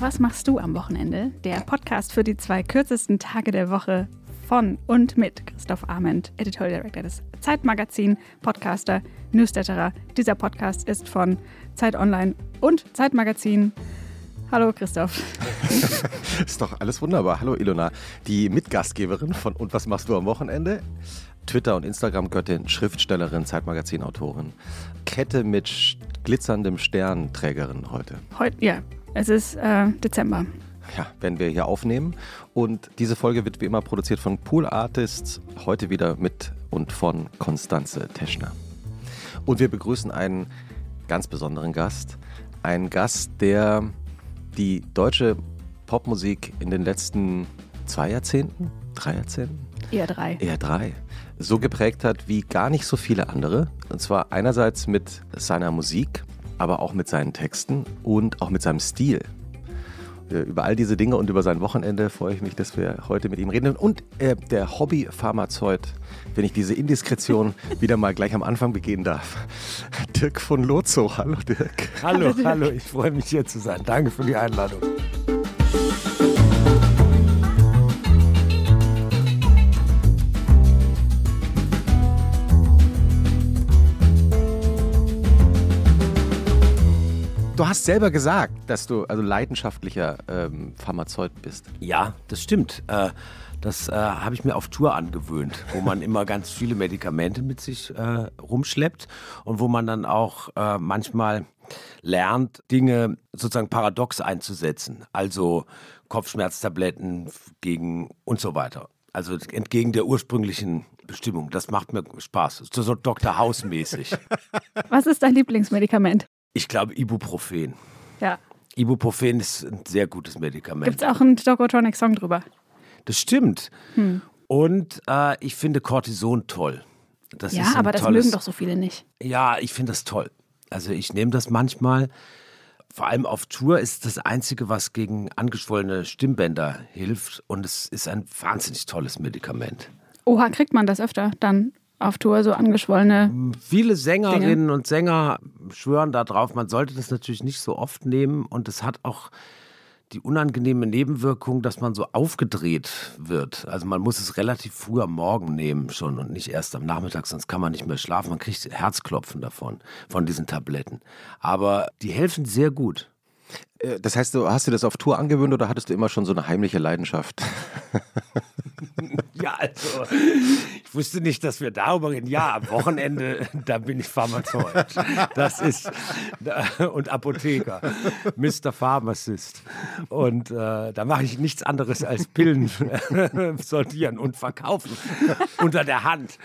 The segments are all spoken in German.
Und was machst du am Wochenende? Der Podcast für die zwei kürzesten Tage der Woche von und mit Christoph Arment, Editorial Director des Zeitmagazin, Podcaster, Newsletterer. Dieser Podcast ist von Zeit Online und Zeitmagazin. Hallo Christoph. ist doch alles wunderbar. Hallo Ilona, die Mitgastgeberin von Und was machst du am Wochenende? Twitter und Instagram Göttin, Schriftstellerin, Zeitmagazin-Autorin. Kette mit glitzerndem Stern Trägerin heute. Heute, ja. Es ist äh, Dezember. Ja, werden wir hier aufnehmen. Und diese Folge wird wie immer produziert von Pool Artists. Heute wieder mit und von Konstanze Teschner. Und wir begrüßen einen ganz besonderen Gast. Einen Gast, der die deutsche Popmusik in den letzten zwei Jahrzehnten, drei Jahrzehnten? Eher drei. Eher drei. So geprägt hat wie gar nicht so viele andere. Und zwar einerseits mit seiner Musik, aber auch mit seinen Texten und auch mit seinem Stil. Über all diese Dinge und über sein Wochenende freue ich mich, dass wir heute mit ihm reden. Und äh, der Hobby-Pharmazeut, wenn ich diese Indiskretion wieder mal gleich am Anfang begehen darf. Dirk von Lozo. Hallo Dirk. Hallo, hallo, hallo. Ich freue mich hier zu sein. Danke für die Einladung. Du hast selber gesagt, dass du also leidenschaftlicher ähm, Pharmazeut bist. Ja, das stimmt. Äh, das äh, habe ich mir auf Tour angewöhnt, wo man immer ganz viele Medikamente mit sich äh, rumschleppt und wo man dann auch äh, manchmal lernt, Dinge sozusagen paradox einzusetzen. Also Kopfschmerztabletten gegen und so weiter. Also entgegen der ursprünglichen Bestimmung. Das macht mir Spaß. So Dr. House mäßig. Was ist dein Lieblingsmedikament? Ich glaube Ibuprofen. Ja. Ibuprofen ist ein sehr gutes Medikament. Gibt es auch einen Dogotronic-Song drüber? Das stimmt. Hm. Und äh, ich finde Cortison toll. Das ja, aber das mögen doch so viele nicht. Ja, ich finde das toll. Also ich nehme das manchmal. Vor allem auf Tour ist das Einzige, was gegen angeschwollene Stimmbänder hilft. Und es ist ein wahnsinnig tolles Medikament. Oha, kriegt man das öfter dann? Auf Tour so angeschwollene. Viele Sängerinnen Dinge. und Sänger schwören darauf, man sollte das natürlich nicht so oft nehmen und es hat auch die unangenehme Nebenwirkung, dass man so aufgedreht wird. Also man muss es relativ früh am Morgen nehmen schon und nicht erst am Nachmittag, sonst kann man nicht mehr schlafen. Man kriegt Herzklopfen davon, von diesen Tabletten. Aber die helfen sehr gut. Äh, das heißt, du hast dir das auf Tour angewöhnt oder hattest du immer schon so eine heimliche Leidenschaft? ja, also ich wusste nicht, dass wir darüber reden. Ja, am Wochenende, da bin ich Pharmazeut. Das ist und Apotheker, Mr. Pharmacist. Und äh, da mache ich nichts anderes als Pillen sortieren und verkaufen unter der Hand.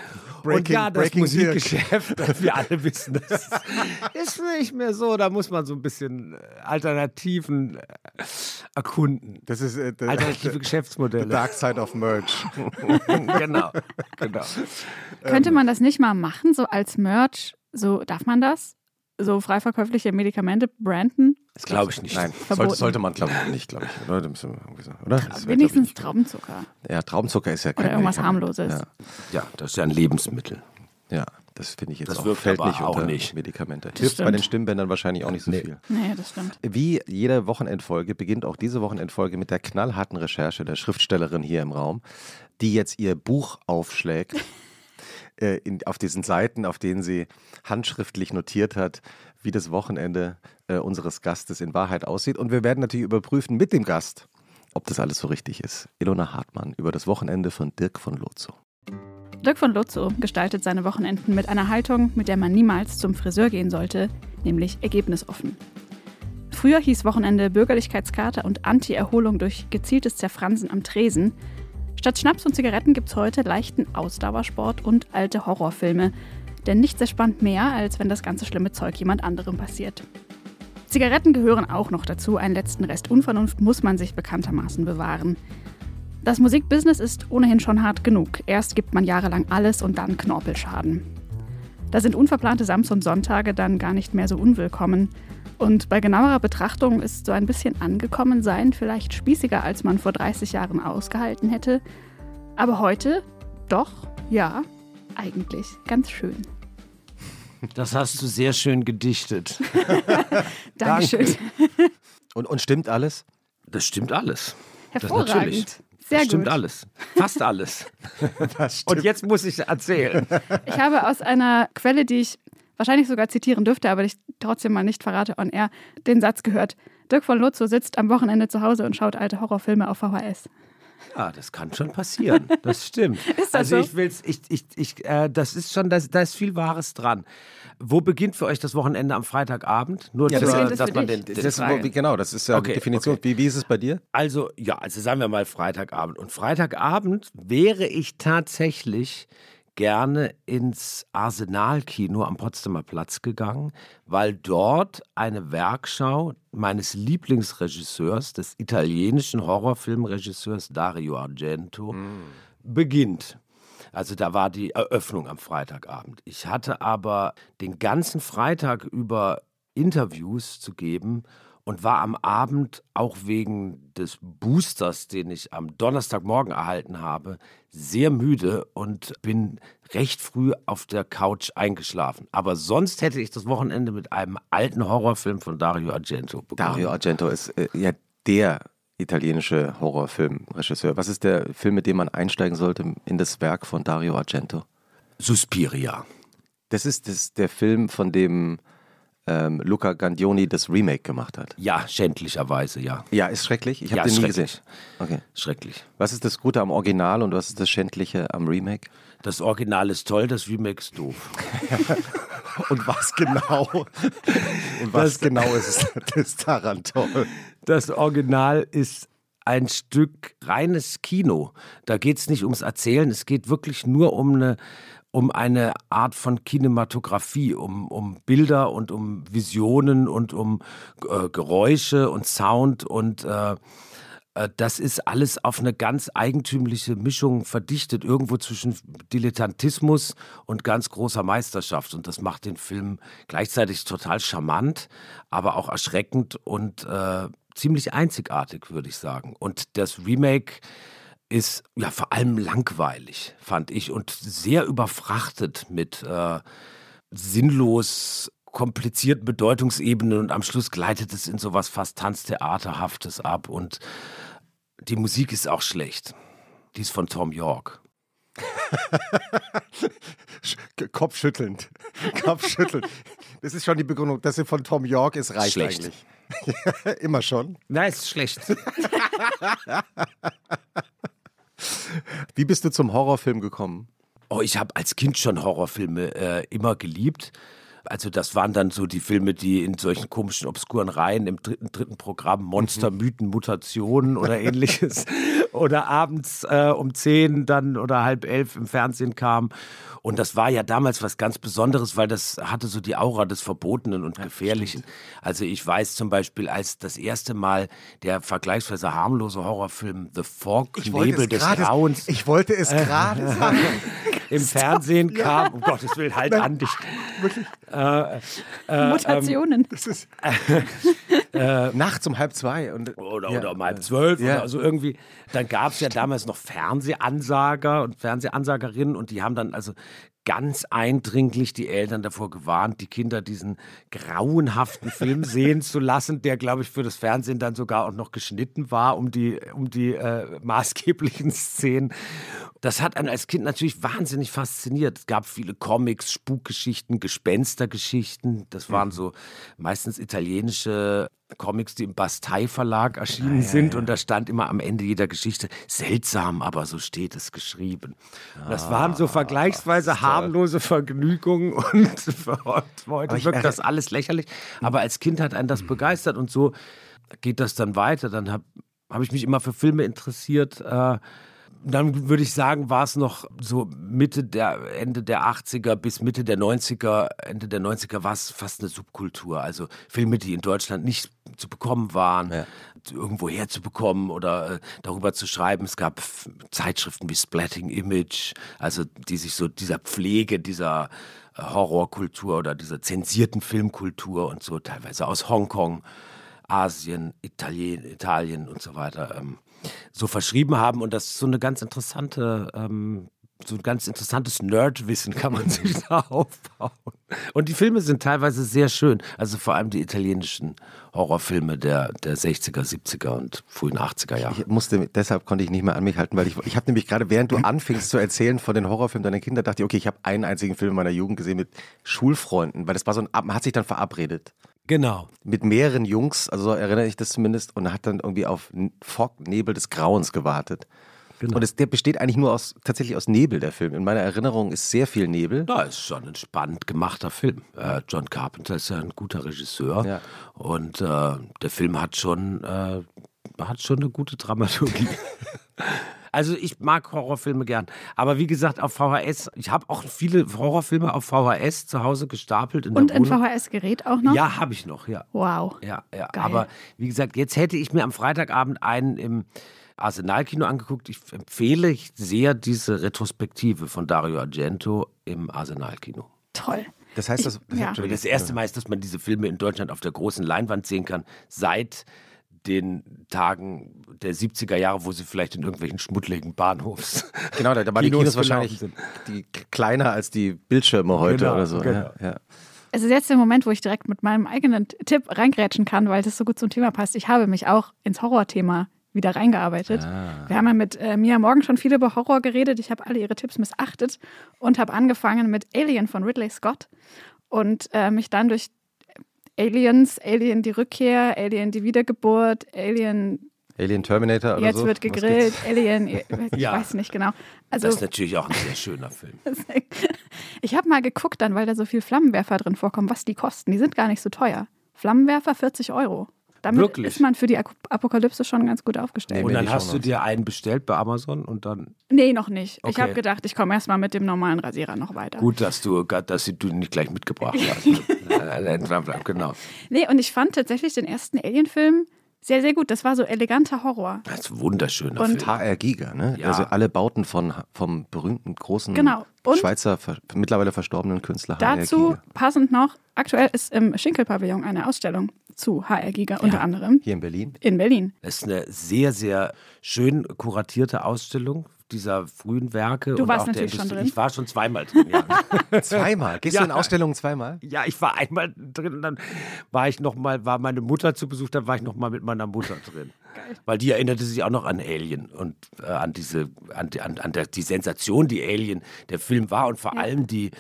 Breaking, und ja, das Musikgeschäft, wir alle wissen, das ist nicht mehr so. Da muss man so ein bisschen Alternativen äh, erkunden. Das ist äh, alternative Geschäftsmodelle. The dark side of Merch. genau, genau. Könnte man das nicht mal machen, so als Merch? So darf man das? So frei verkäufliche Medikamente branden? Das glaube ich nicht. Nein, sollte, sollte, man glaube ich nicht, glaube ich. Oder? oder? Tra wenigstens Traubenzucker. Ja, Traubenzucker ist ja kein Oder irgendwas harmloses. Ja. ja, das ist ja ein Lebensmittel. Ja, das finde ich jetzt das auch, wirkt fällt aber nicht auch unter nicht. Medikamente. Das Hilft stimmt. bei den Stimmbändern wahrscheinlich auch nicht so nee. viel. Nee, das stimmt. Wie jede Wochenendfolge beginnt auch diese Wochenendfolge mit der knallharten Recherche der Schriftstellerin hier im Raum, die jetzt ihr Buch aufschlägt. äh, in, auf diesen Seiten, auf denen sie handschriftlich notiert hat, wie das Wochenende äh, unseres Gastes in Wahrheit aussieht. Und wir werden natürlich überprüfen mit dem Gast, ob das alles so richtig ist. Ilona Hartmann über das Wochenende von Dirk von Lozo. Dirk von Lozo gestaltet seine Wochenenden mit einer Haltung, mit der man niemals zum Friseur gehen sollte, nämlich ergebnisoffen. Früher hieß Wochenende Bürgerlichkeitskarte und Anti-Erholung durch gezieltes Zerfransen am Tresen. Statt Schnaps und Zigaretten gibt es heute leichten Ausdauersport und alte Horrorfilme, denn nichts erspannt mehr, als wenn das ganze schlimme Zeug jemand anderem passiert. Zigaretten gehören auch noch dazu, einen letzten Rest Unvernunft muss man sich bekanntermaßen bewahren. Das Musikbusiness ist ohnehin schon hart genug. Erst gibt man jahrelang alles und dann Knorpelschaden. Da sind unverplante Sams und Sonntage dann gar nicht mehr so unwillkommen. Und bei genauerer Betrachtung ist so ein bisschen angekommen sein vielleicht spießiger, als man vor 30 Jahren ausgehalten hätte. Aber heute, doch, ja, eigentlich ganz schön. Das hast du sehr schön gedichtet. Dankeschön. Und, und stimmt alles? Das stimmt alles. Hervorragend. Das natürlich. Sehr das stimmt gut. alles. Fast alles. Und jetzt muss ich erzählen. Ich habe aus einer Quelle, die ich wahrscheinlich sogar zitieren dürfte, aber ich trotzdem mal nicht verrate on air, den Satz gehört. Dirk von Lotzo sitzt am Wochenende zu Hause und schaut alte Horrorfilme auf VHS. Ja, das kann schon passieren. Das stimmt. Ist das also so? ich will's, ich, ich, ich, äh, das ist schon, das, da ist viel Wahres dran. Wo beginnt für euch das Wochenende am Freitagabend? Nur Ja, zur- das- es dass für man dich? den, Das den ist, wo- genau, das ist ja Okay, die Definition. okay. Wie, wie ist es bei dir? Also, ja, also sagen wir mal Freitagabend. Und Freitagabend wäre ich tatsächlich gerne ins Arsenal-Kino am Potsdamer Platz gegangen, weil dort eine Werkschau meines Lieblingsregisseurs, des italienischen Horrorfilmregisseurs Dario Argento, beginnt. Also da war die Eröffnung am Freitagabend. Ich hatte aber den ganzen Freitag über Interviews zu geben und war am Abend auch wegen des Boosters, den ich am Donnerstagmorgen erhalten habe, sehr müde und bin recht früh auf der Couch eingeschlafen. Aber sonst hätte ich das Wochenende mit einem alten Horrorfilm von Dario Argento begonnen. Dario Argento ist äh, ja der italienische Horrorfilmregisseur. Was ist der Film, mit dem man einsteigen sollte in das Werk von Dario Argento? Suspiria. Das ist das, der Film, von dem ähm, Luca Gandioni das Remake gemacht hat. Ja, schändlicherweise, ja. Ja, ist schrecklich. Ich habe Ja, den ist nie gesehen. Okay. Schrecklich. Was ist das Gute am Original und was ist das Schändliche am Remake? Das Original ist toll, das Remake ist doof. Und was genau? und was genau ist das daran toll? Das Original ist ein Stück reines Kino. Da geht es nicht ums Erzählen, es geht wirklich nur um eine, um eine Art von Kinematografie, um, um Bilder und um Visionen und um äh, Geräusche und Sound und äh, äh, das ist alles auf eine ganz eigentümliche Mischung verdichtet, irgendwo zwischen Dilettantismus und ganz großer Meisterschaft. Und das macht den Film gleichzeitig total charmant, aber auch erschreckend und äh, ziemlich einzigartig, würde ich sagen. Und das Remake ist ja vor allem langweilig, fand ich, und sehr überfrachtet mit äh, sinnlos komplizierten Bedeutungsebenen und am Schluss gleitet es in sowas fast Tanztheaterhaftes ab und die Musik ist auch schlecht. Die ist von Tom York. Kopfschüttelnd. Kopfschüttelnd. Das ist schon die Begründung, dass sie von Tom York ist, reicht Schlecht. eigentlich. Immer schon. Nein, ist schlecht. Wie bist du zum Horrorfilm gekommen? Oh, ich habe als Kind schon Horrorfilme äh, immer geliebt. Also das waren dann so die Filme, die in solchen komischen, obskuren Reihen im dritten, dritten Programm Monster, Mythen, Mutationen oder ähnliches oder abends äh, um zehn dann oder halb elf im Fernsehen kamen. Und das war ja damals was ganz Besonderes, weil das hatte so die Aura des Verbotenen und Gefährlichen. Also ich weiß zum Beispiel, als das erste Mal der vergleichsweise harmlose Horrorfilm The Fog, Nebel des Grauens, ich wollte es gerade sagen. im Fernsehen kam, um Gottes Willen, halt an dich. Mutationen. Das ist nachts um halb zwei. Und, Oder, ja, oder um halb zwölf ja. oder so irgendwie. Dann gab es ja damals noch Fernsehansager und Fernsehansagerinnen und die haben dann also ganz eindringlich die Eltern davor gewarnt, die Kinder diesen grauenhaften Film sehen zu lassen, der, glaube ich, für das Fernsehen dann sogar auch noch geschnitten war, um die, um die äh, maßgeblichen Szenen. Das hat einen als Kind natürlich wahnsinnig fasziniert. Es gab viele Comics, Spukgeschichten, Gespenstergeschichten. Das waren so meistens italienische Comics, die im Bastei-Verlag erschienen sind. Und da stand immer am Ende jeder Geschichte, seltsam, aber so steht es geschrieben. Und das waren so vergleichsweise harmlose Vergnügungen und heute wirkt erre- das alles lächerlich. Aber als Kind hat einen das begeistert und so geht das dann weiter. Dann habe hab ich mich immer für Filme interessiert. Äh, dann würde ich sagen, war es noch so Mitte der, Ende der 80er bis Mitte der 90er, Ende der 90er war es fast eine Subkultur. Also Filme, die in Deutschland nicht zu bekommen waren, Ja. irgendwo herzubekommen oder äh, darüber zu schreiben. Es gab Zeitschriften wie Splatting Image, also die sich so dieser Pflege, dieser äh, Horrorkultur oder dieser zensierten Filmkultur und so teilweise aus Hongkong, Asien, Italien, Italien und so weiter ähm, so verschrieben haben. Und das ist so eine ganz interessante ähm, so ein ganz interessantes Nerdwissen kann man sich da aufbauen. Und die Filme sind teilweise sehr schön. Also vor allem die italienischen Horrorfilme der, der 60er, 70er und frühen 80er Jahre. Ich musste, deshalb konnte ich nicht mehr an mich halten, weil ich, ich habe nämlich gerade, während du anfingst zu erzählen von den Horrorfilmen deiner Kinder, dachte ich, okay, ich habe einen einzigen Film in meiner Jugend gesehen mit Schulfreunden, weil das war so ein, man hat sich dann verabredet. Genau. Mit mehreren Jungs, also so erinnere ich das zumindest, und hat dann irgendwie auf Fog, Nebel des Grauens gewartet. Genau. Und es, der besteht eigentlich nur aus, tatsächlich aus Nebel, der Film. In meiner Erinnerung ist sehr viel Nebel. Ja, ist schon ein spannend gemachter Film. Äh, John Carpenter ist ja ein guter Regisseur Ja. und äh, der Film hat schon, äh, hat schon eine gute Dramaturgie. also ich mag Horrorfilme gern, aber wie gesagt auf VHS. Ich habe auch viele Horrorfilme auf VHS zu Hause gestapelt in Und der ein. VHS-Gerät auch noch? Ja, habe ich noch, ja. Wow. Ja, ja. Geil. Aber wie gesagt, jetzt hätte ich mir am Freitagabend einen im Arsenal-Kino angeguckt. Ich empfehle sehr diese Retrospektive von Dario Argento im Arsenal-Kino. Toll. Das heißt, das, ja. Entschuldigung. Das erste Mal ist, dass man diese Filme in Deutschland auf der großen Leinwand sehen kann, seit den Tagen der 70er Jahre, wo sie vielleicht in irgendwelchen schmuddeligen Bahnhofs. Genau, da, da waren die Kinos wahrscheinlich die kleiner als die Bildschirme heute Genau, oder so. genau. Ja, ja. Es ist jetzt der Moment, wo ich direkt mit meinem eigenen Tipp reingrätschen kann, weil das so gut zum Thema passt. Ich habe mich auch ins Horrorthema wieder reingearbeitet. Ah. Wir haben ja mit äh, Mia Morgan schon viel über Horror geredet. Ich habe alle ihre Tipps missachtet und habe angefangen mit Alien von Ridley Scott und äh, mich dann durch Aliens, Alien die Rückkehr, Alien die Wiedergeburt, Alien Alien Terminator oder jetzt so. wird gegrillt? Alien, ich Ja. weiß nicht genau. Also Das ist natürlich auch ein sehr schöner Film. ich habe mal geguckt dann, weil da so viel Flammenwerfer drin vorkommen, was die kosten. Die sind gar nicht so teuer. Flammenwerfer 40 Euro. Damit Wirklich? ist man für die Apokalypse schon ganz gut aufgestellt. Nee, Und dann hast du dir einen bestellt bei Amazon und dann Nee, noch nicht. Ich Okay. habe gedacht, ich komme erstmal mit dem normalen Rasierer noch weiter. gut, dass du, dass du ihn nicht gleich mitgebracht hast. Äh, genau. Nee, und ich fand tatsächlich den ersten Alien-Film sehr, sehr gut. Das war so eleganter Horror. Das ist ein wunderschöner Und- Film. HR Giga, ne? Ja. Also alle Bauten von, vom berühmten großen Genau. Und- Schweizer, ver- mittlerweile verstorbenen Künstler HR Dazu passend noch, aktuell ist im Schinkel-Pavillon eine Ausstellung zu HR Giga unter anderem Hier in Berlin. in Berlin. Das ist eine sehr, sehr schön kuratierte Ausstellung dieser frühen Werke. Du und warst auch der natürlich schon drin. Ich war schon zweimal drin, ja. Zweimal. Gehst Ja. du in Ausstellungen zweimal? ja, ich war einmal drin, dann war ich noch mal, war meine Mutter zu Besuch, dann war ich noch mal mit meiner Mutter drin. Weil die erinnerte sich auch noch an Alien und äh, an diese, an, die- an, an der, die Sensation, die Alien der Film war und vor Ja. allem die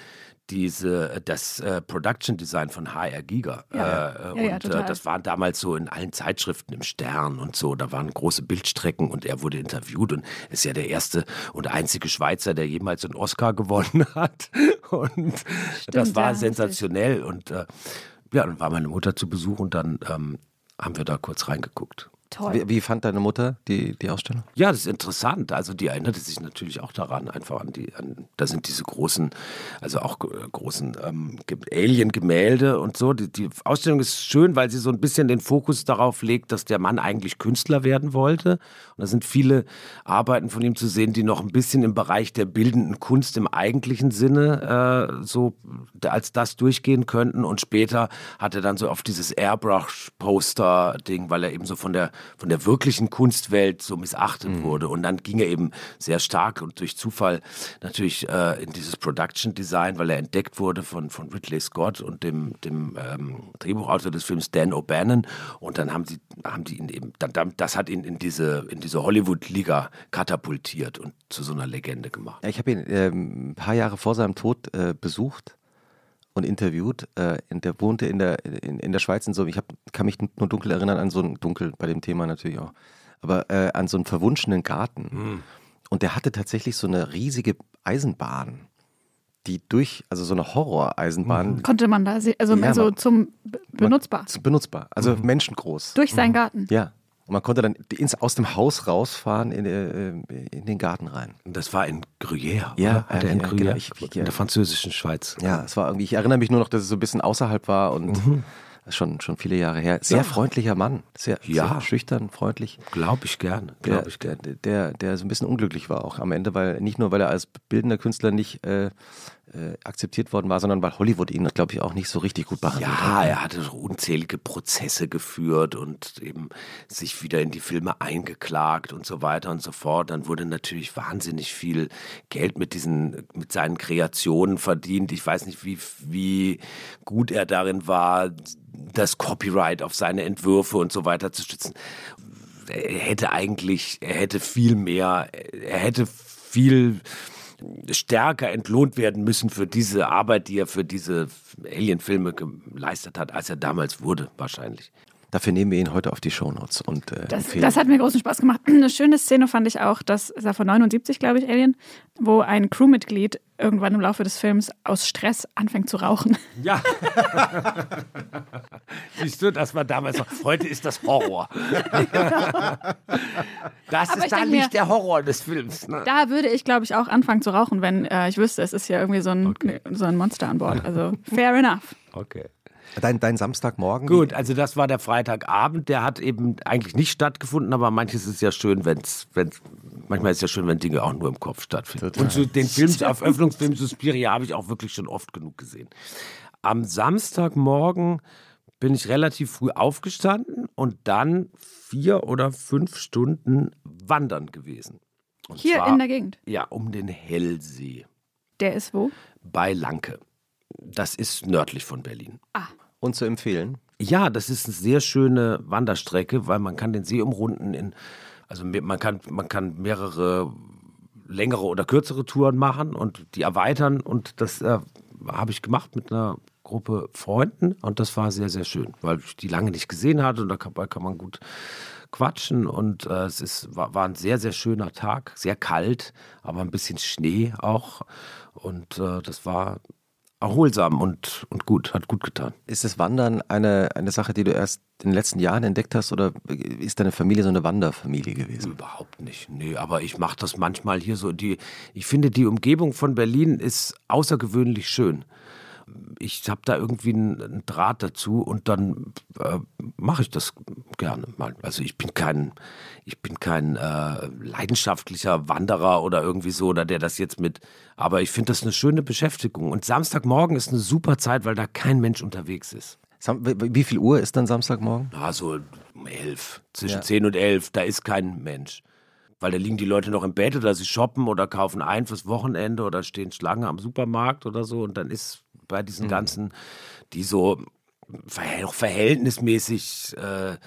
diese, das äh, Production Design von HR Giga. Ja. Äh, Ja, und ja, äh, das war damals so in allen Zeitschriften im Stern und so. Da waren große Bildstrecken und er wurde interviewt und ist ja der erste und einzige Schweizer, der jemals einen Oscar gewonnen hat. Und das war sensationell. Und äh, ja, dann war meine Mutter zu Besuch und dann ähm, haben wir da kurz reingeguckt. Toll. Wie, wie fand deine Mutter die, die Ausstellung? Ja, das ist interessant. Also die erinnerte sich natürlich auch daran, einfach an die, an, da sind diese großen, also auch äh, großen ähm, Ge- Alien-Gemälde und so. Die, die Ausstellung ist schön, weil sie so ein bisschen den Fokus darauf legt, dass der Mann eigentlich Künstler werden wollte. Und da sind viele Arbeiten von ihm zu sehen, die noch ein bisschen im Bereich der bildenden Kunst im eigentlichen Sinne äh, so als das durchgehen könnten. Und später hat er dann so auf dieses Airbrush-Poster-Ding, weil er eben so von der, von der wirklichen Kunstwelt so missachtet wurde. Und dann ging er eben sehr stark und durch Zufall natürlich äh, in dieses Production Design, weil er entdeckt wurde von, von Ridley Scott und dem, dem ähm, Drehbuchautor des Films Dan O'Bannon. Und dann haben sie, haben die ihn eben, dann, dann, das hat ihn in diese, in diese Hollywood-Liga katapultiert und zu so einer Legende gemacht. Ja, ich habe ihn ähm, ein paar Jahre vor seinem Tod äh, besucht und interviewt. Äh, in, der wohnte in der, in, in der Schweiz in so, ich hab, kann mich nur dunkel erinnern an so ein, dunkel bei dem Thema natürlich auch, aber äh, an so einen verwunschenen Garten. Und der hatte tatsächlich so eine riesige Eisenbahn, die durch, also so eine Horror-Eisenbahn, Konnte man da sehen, also Ja, so man- zum benutzbar. zu- benutzbar, also menschengroß. Durch seinen Garten. Ja. Und man konnte dann ins, aus dem Haus rausfahren in, äh, in den Garten rein. Das war in Gruyère, Ja, ja, er in ja, Gruyère, genau. Ich- ich- in der französischen Schweiz. Ja, es war irgendwie, ich erinnere mich nur noch, dass es so ein bisschen außerhalb war und ist schon, schon viele Jahre her. Sehr Ja. freundlicher Mann, sehr, Ja. sehr schüchtern, freundlich. Glaube ich gerne, Der, glaube ich der, gerne. der, der so ein bisschen unglücklich war auch am Ende, weil nicht nur, weil er als bildender Künstler nicht äh, äh, akzeptiert worden war, sondern weil Hollywood ihn, glaube ich, auch nicht so richtig gut behandelt Ja, hat. er hatte unzählige Prozesse geführt und eben sich wieder in die Filme eingeklagt und so weiter und so fort. Dann wurde natürlich wahnsinnig viel Geld mit diesen, mit seinen Kreationen verdient. Ich weiß nicht, wie, wie gut er darin war, das Copyright auf seine Entwürfe und so weiter zu stützen. Er hätte eigentlich, er hätte viel mehr, er hätte viel stärker entlohnt werden müssen für diese Arbeit, die er für diese Alien-Filme geleistet hat, als er damals wurde, wahrscheinlich. Dafür nehmen wir ihn heute auf die Shownotes und äh, Das, das hat mir großen Spaß gemacht. Eine schöne Szene fand ich auch, das ist ja von 79, glaube ich, Alien, wo ein Crewmitglied irgendwann im Laufe des Films aus Stress anfängt zu rauchen. Ja. Siehst du, das war damals noch. Heute ist das Horror. Das Aber ist dann denk nicht mir- der Horror des Films. Ne? Da würde ich, glaube ich, auch anfangen zu rauchen, wenn äh, ich wüsste, es ist ja irgendwie so ein, so ein Monster an Bord. Also fair enough. Okay. Dein, dein Samstagmorgen. Gut, also das war der Freitagabend. Der hat eben eigentlich nicht stattgefunden, aber manches ist ja schön, wenn es, manchmal ist es ja schön, wenn Dinge auch nur im Kopf stattfinden. Total. Und zu den Films, auf Öffnungsfilm Suspiria habe ich auch wirklich schon oft genug gesehen. Am Samstagmorgen bin ich relativ früh aufgestanden und dann vier oder fünf Stunden wandern gewesen. Und Hier zwar, in der Gegend. Ja, um den Hellsee Der ist wo? bei Lanke. Das ist nördlich von Berlin. Und zu empfehlen. Ja, das ist eine sehr schöne Wanderstrecke, weil man kann den See umrunden in, also man kann, man kann mehrere längere oder kürzere Touren machen und die erweitern. Und das äh, habe ich gemacht mit einer Gruppe Freunden. Und das war sehr, sehr schön, weil ich die lange nicht gesehen hatte. Und da kann, kann man gut quatschen. Und äh, es ist, war, war ein sehr, sehr schöner Tag, sehr kalt, aber ein bisschen Schnee auch. Und äh, das war erholsam und, und gut, hat gut getan. Ist das Wandern eine, eine Sache, die du erst in den letzten Jahren entdeckt hast oder ist deine Familie so eine Wanderfamilie gewesen? Überhaupt nicht. Nee, aber ich mache das manchmal hier so. Die, ich finde, die Umgebung von Berlin ist außergewöhnlich schön. Ich habe da irgendwie einen, Draht dazu und dann äh, mache ich das gerne mal. Also ich bin kein, ich bin kein äh, leidenschaftlicher Wanderer oder irgendwie so, oder der das jetzt mit. Aber ich finde das eine schöne Beschäftigung. Und Samstagmorgen ist eine super Zeit, weil da kein Mensch unterwegs ist. Wie- viel Uhr ist dann Samstagmorgen? Ja, so um elf, zwischen Ja. zehn und elf, da ist kein Mensch. Weil da liegen die Leute noch im Bett oder sie shoppen oder kaufen ein fürs Wochenende oder stehen Schlange am Supermarkt oder so. Und dann ist bei diesen ganzen, die so verhäl- verhältnismäßig äh,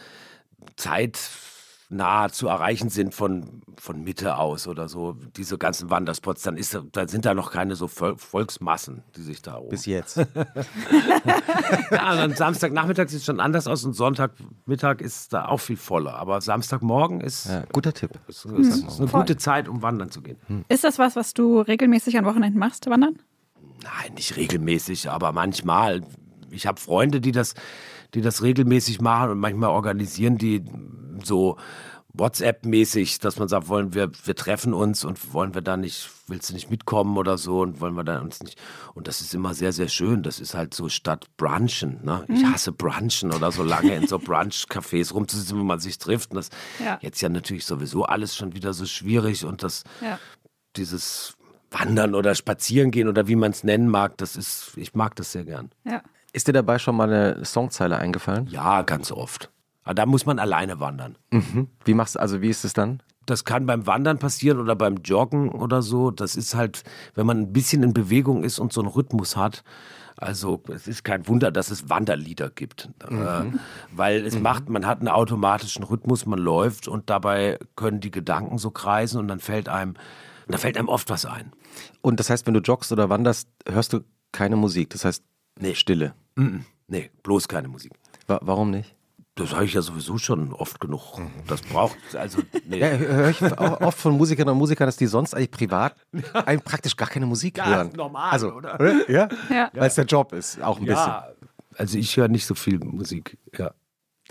zeitnah zu erreichen sind von, von Mitte aus oder so, diese ganzen Wanderspots, dann, ist, dann sind da noch keine so Vol Volksmassen, die sich da oben Bis jetzt. ja, dann Samstagnachmittag sieht es schon anders aus und Sonntagmittag ist da auch viel voller. Aber Samstagmorgen ist, Ja, guter Tipp. ist, ist, ist eine Voll. gute Zeit, um wandern zu gehen. Ist das was, was du regelmäßig an Wochenenden machst, wandern? Nein, nicht regelmäßig, aber manchmal. Ich habe Freunde, die das, die das regelmäßig machen und manchmal organisieren die so WhatsApp-mäßig, dass man sagt, wollen wir, wir treffen uns und wollen wir da nicht, willst du nicht mitkommen oder so und wollen wir da uns nicht. Und das ist immer sehr, sehr schön. Das ist halt so statt Brunchen. Ne? Ich hasse Brunchen oder so lange in so Brunch-Cafés rumzusitzen, wo man sich trifft. Und das Ja. jetzt ja natürlich sowieso alles schon wieder so schwierig und das Ja. dieses Wandern oder Spazieren gehen oder wie man es nennen mag, das ist, ich mag das sehr gern. Ja. Ist dir dabei schon mal eine Songzeile eingefallen? Ja, ganz oft. Aber da muss man alleine wandern. Wie machst du, also wie ist es dann? Das kann beim Wandern passieren oder beim Joggen oder so. Das ist halt, wenn man ein bisschen in Bewegung ist und so einen Rhythmus hat. Also es ist kein Wunder, dass es Wanderlieder gibt, äh, weil es macht, man hat einen automatischen Rhythmus, man läuft und dabei können die Gedanken so kreisen und dann fällt einem, da fällt einem oft was ein. Und das heißt, wenn du joggst oder wanderst, hörst du keine Musik. Das heißt, Nee. Stille. Mm-mm. Nee, bloß keine Musik. Wa warum nicht? Das habe ich ja sowieso schon oft genug. Das braucht, also, nee. Ja, höre ich auch oft von Musikern und Musikern, dass die sonst eigentlich privat eigentlich praktisch gar keine Musik Ja, hören. ist normal, also, oder? Ja? Ja. Weil es der Job ist, auch ein ja, also ich höre nicht so viel Musik. Ja. bisschen.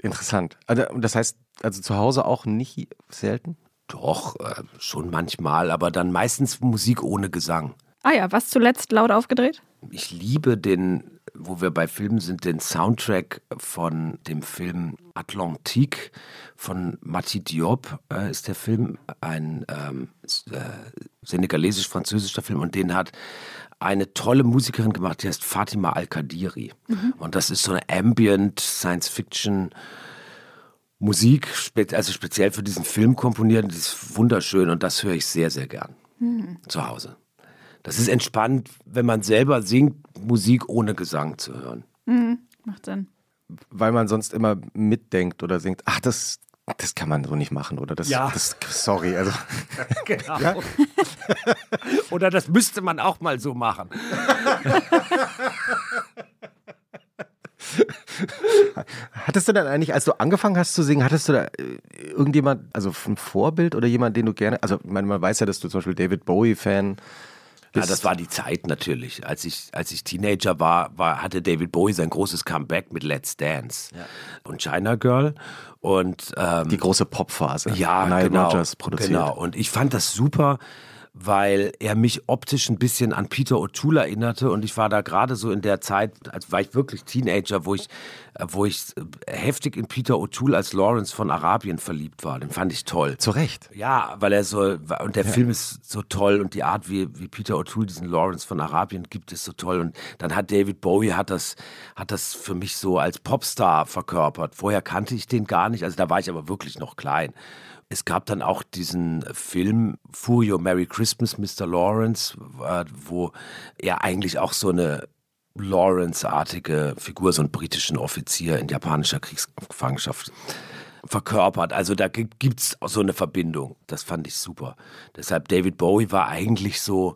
Interessant. Also, und das heißt, also zu Hause auch nicht selten? Doch, äh, schon manchmal, aber dann meistens Musik ohne Gesang. Ah ja, was zuletzt laut aufgedreht? Ich liebe den wo wir bei Filmen sind, den Soundtrack von dem Film Atlantique von Mati Diop äh, ist der Film, ein ähm, äh, senegalesisch-französischer Film und den hat eine tolle Musikerin gemacht, die heißt Fatima Al-Kadiri. Mhm. Und das ist so eine Ambient Science-Fiction Musik, also speziell für diesen Film komponiert. Ist wunderschön und das höre ich sehr, sehr gern mhm. zu Hause. Das ist entspannt, wenn man selber singt, Musik ohne Gesang zu hören. Mhm. Macht Sinn. Weil man sonst immer mitdenkt oder singt, ach, das, das kann man so nicht machen, oder? Das, ja. Das, sorry, also. genau. Ja? oder das müsste man auch mal so machen. hattest du dann eigentlich, als du angefangen hast zu singen, hattest du da äh, irgendjemand, also ein Vorbild oder jemand, den du gerne, also meine, man weiß ja, dass du zum Beispiel David Bowie-Fan ja, das war die Zeit natürlich. Als ich, als ich Teenager war, war, hatte David Bowie sein großes Comeback mit Let's Dance ja. und China Girl. Und, ähm, die große Popphase. Ja, Nile genau, Rogers produziert. Genau. Und ich fand das super, weil er mich optisch ein bisschen an Peter O'Toole erinnerte und ich war da gerade so in der Zeit, als war ich wirklich Teenager, wo ich, wo ich heftig in Peter O'Toole als Lawrence von Arabien verliebt war. Den fand ich toll. Zu Recht. Ja, weil er so, und der ja. Film ist so toll und die Art, wie, wie Peter O'Toole diesen Lawrence von Arabien gibt, ist so toll. Und dann hat David Bowie hat das, hat das für mich so als Popstar verkörpert. Vorher kannte ich den gar nicht, also da war ich aber wirklich noch klein. Es gab dann auch diesen Film Furio Merry Christmas, Mr. Lawrence, wo er eigentlich auch so eine Lawrence-artige Figur, so einen britischen Offizier in japanischer Kriegsgefangenschaft verkörpert. Also da gibt es so eine Verbindung. Das fand ich super. Deshalb David Bowie war eigentlich so,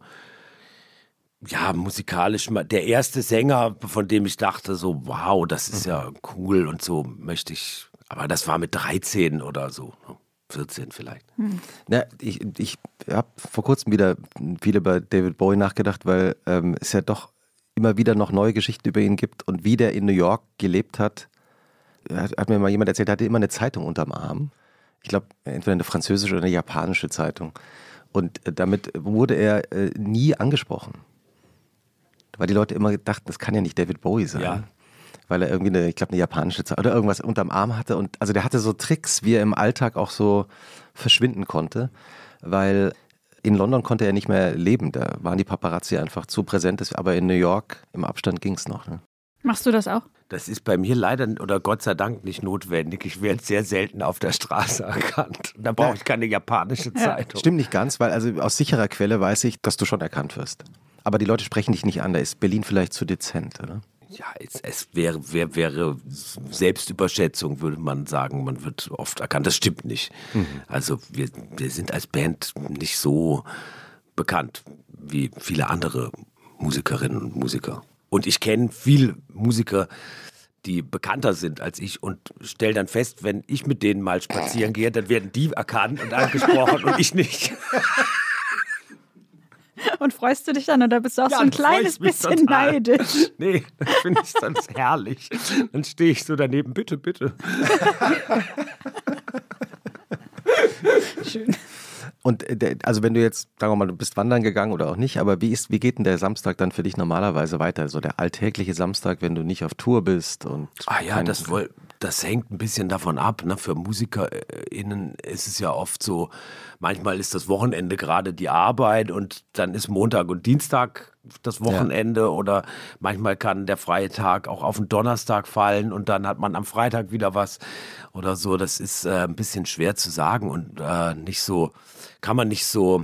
ja, musikalisch der erste Sänger, von dem ich dachte, so, wow, das ist ja cool und so möchte ich. Aber das war mit 13 oder so. 14 vielleicht. Hm. Ja, ich ich habe vor kurzem wieder viel über David Bowie nachgedacht, weil ähm, es ja doch immer wieder noch neue Geschichten über ihn gibt und wie der in New York gelebt hat. Hat, hat mir mal jemand erzählt, er hatte immer eine Zeitung unterm Arm. Ich glaube, entweder eine französische oder eine japanische Zeitung. Und äh, damit wurde er äh, nie angesprochen. Weil die Leute immer dachten, das kann ja nicht David Bowie sein. Ja weil er irgendwie eine, ich glaube, eine japanische Zeit oder irgendwas unterm Arm hatte. Und also der hatte so Tricks, wie er im Alltag auch so verschwinden konnte, weil in London konnte er nicht mehr leben. Da waren die Paparazzi einfach zu präsent. Aber in New York im Abstand ging es noch. Ne? Machst du das auch? Das ist bei mir leider oder Gott sei Dank nicht notwendig. Ich werde sehr selten auf der Straße erkannt. Da brauche ich keine japanische Zeitung. Stimmt nicht ganz, weil also aus sicherer Quelle weiß ich, dass du schon erkannt wirst. Aber die Leute sprechen dich nicht an. Da ist Berlin vielleicht zu dezent, oder? Ja, es, es wäre, wär, wäre Selbstüberschätzung, würde man sagen. Man wird oft erkannt. Das stimmt nicht. Mhm. Also wir, wir sind als Band nicht so bekannt wie viele andere Musikerinnen und Musiker. Und ich kenne viele Musiker, die bekannter sind als ich und stelle dann fest, wenn ich mit denen mal spazieren gehe, dann werden die erkannt und angesprochen und ich nicht. Und freust du dich dann oder bist du auch ja, so ein kleines bisschen total. neidisch? Nee, das finde ich sonst herrlich. Dann stehe ich so daneben, bitte, bitte. Schön. Und äh, also wenn du jetzt, sagen wir mal, du bist wandern gegangen oder auch nicht, aber wie ist, wie geht denn der Samstag dann für dich normalerweise weiter? So der alltägliche Samstag, wenn du nicht auf Tour bist und. Ah ja, das, wohl, das hängt ein bisschen davon ab. Ne? Für MusikerInnen ist es ja oft so, manchmal ist das Wochenende gerade die Arbeit und dann ist Montag und Dienstag das Wochenende ja. oder manchmal kann der freie Tag auch auf den Donnerstag fallen und dann hat man am Freitag wieder was oder so. Das ist äh, ein bisschen schwer zu sagen und äh, nicht so kann man nicht so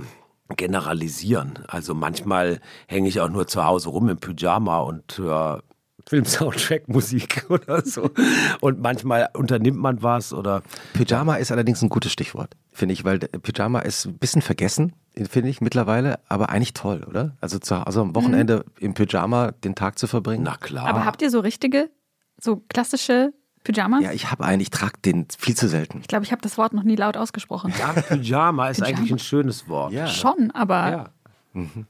generalisieren. Also manchmal hänge ich auch nur zu Hause rum im Pyjama und höre Film-Soundtrack-Musik oder so. Und manchmal unternimmt man was oder. Pyjama ist allerdings ein gutes Stichwort, finde ich, weil Pyjama ist ein bisschen vergessen, finde ich mittlerweile, aber eigentlich toll, oder? Also, zu, also am Wochenende mhm. im Pyjama den Tag zu verbringen. Na klar. Aber habt ihr so richtige, so klassische Pyjamas? Ja, ich habe einen, ich trage den viel zu selten. Ich glaube, ich habe das Wort noch nie laut ausgesprochen. Ja, Pyjama ist Pyjama. eigentlich ein schönes Wort. Ja. Schon, aber ja. Mhm.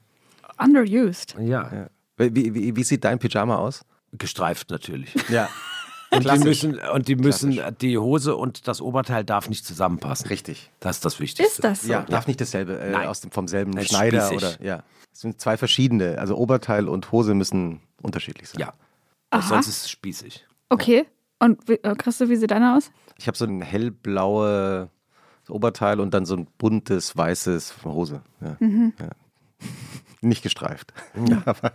underused. Ja. ja. Wie, wie, wie, sieht dein Pyjama aus? Gestreift natürlich. Ja. Und die müssen, und die müssen, die Hose und das Oberteil darf nicht zusammenpassen. Richtig. Das ist das Wichtigste. Ist das so? Ja, darf nicht dasselbe, äh, aus dem, vom selben Nein, Schneider spießig. oder, ja. Es sind zwei verschiedene, also Oberteil und Hose müssen unterschiedlich sein. Ja. Aha. Sonst ist es spießig. Okay. Und wie, äh, Christoph, wie sieht deiner aus? Ich habe so ein hellblaue Oberteil und dann so ein buntes, weißes Hose. Ja. Ja. Nicht gestreift. Aber,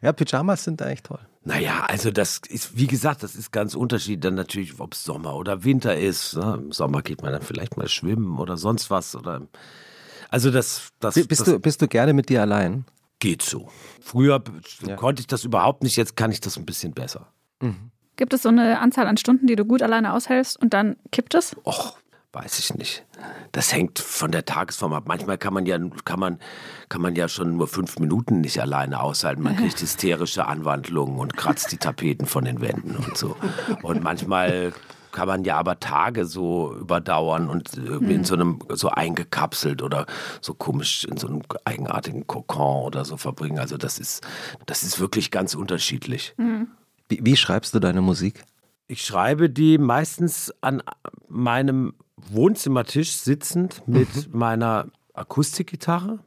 ja, Pyjamas sind eigentlich toll. Naja, also das ist, wie gesagt, das ist ganz unterschiedlich. Dann natürlich, ob es Sommer oder Winter ist. Ne? Im Sommer geht man dann vielleicht mal schwimmen oder sonst was. Oder also das, das, Bist, das du, bist du gerne mit dir allein? geht so. Früher Ja. konnte ich das überhaupt nicht, jetzt kann ich das ein bisschen besser. Gibt es so eine Anzahl an Stunden, die du gut alleine aushältst und dann kippt es? Och, weiß ich nicht. Das hängt von der Tagesform ab. Manchmal kann man ja, kann man, kann man ja schon nur fünf Minuten nicht alleine aushalten. Man kriegt hysterische Anwandlungen und kratzt die Tapeten von den Wänden und so. Und manchmal kann man ja aber Tage so überdauern und irgendwie in so einem so eingekapselt oder so komisch in so einem eigenartigen Kokon oder so verbringen. Also das ist, das ist wirklich ganz unterschiedlich. Wie, wie schreibst du deine Musik? Ich schreibe die meistens an meinem Wohnzimmertisch sitzend mit meiner Akustikgitarre.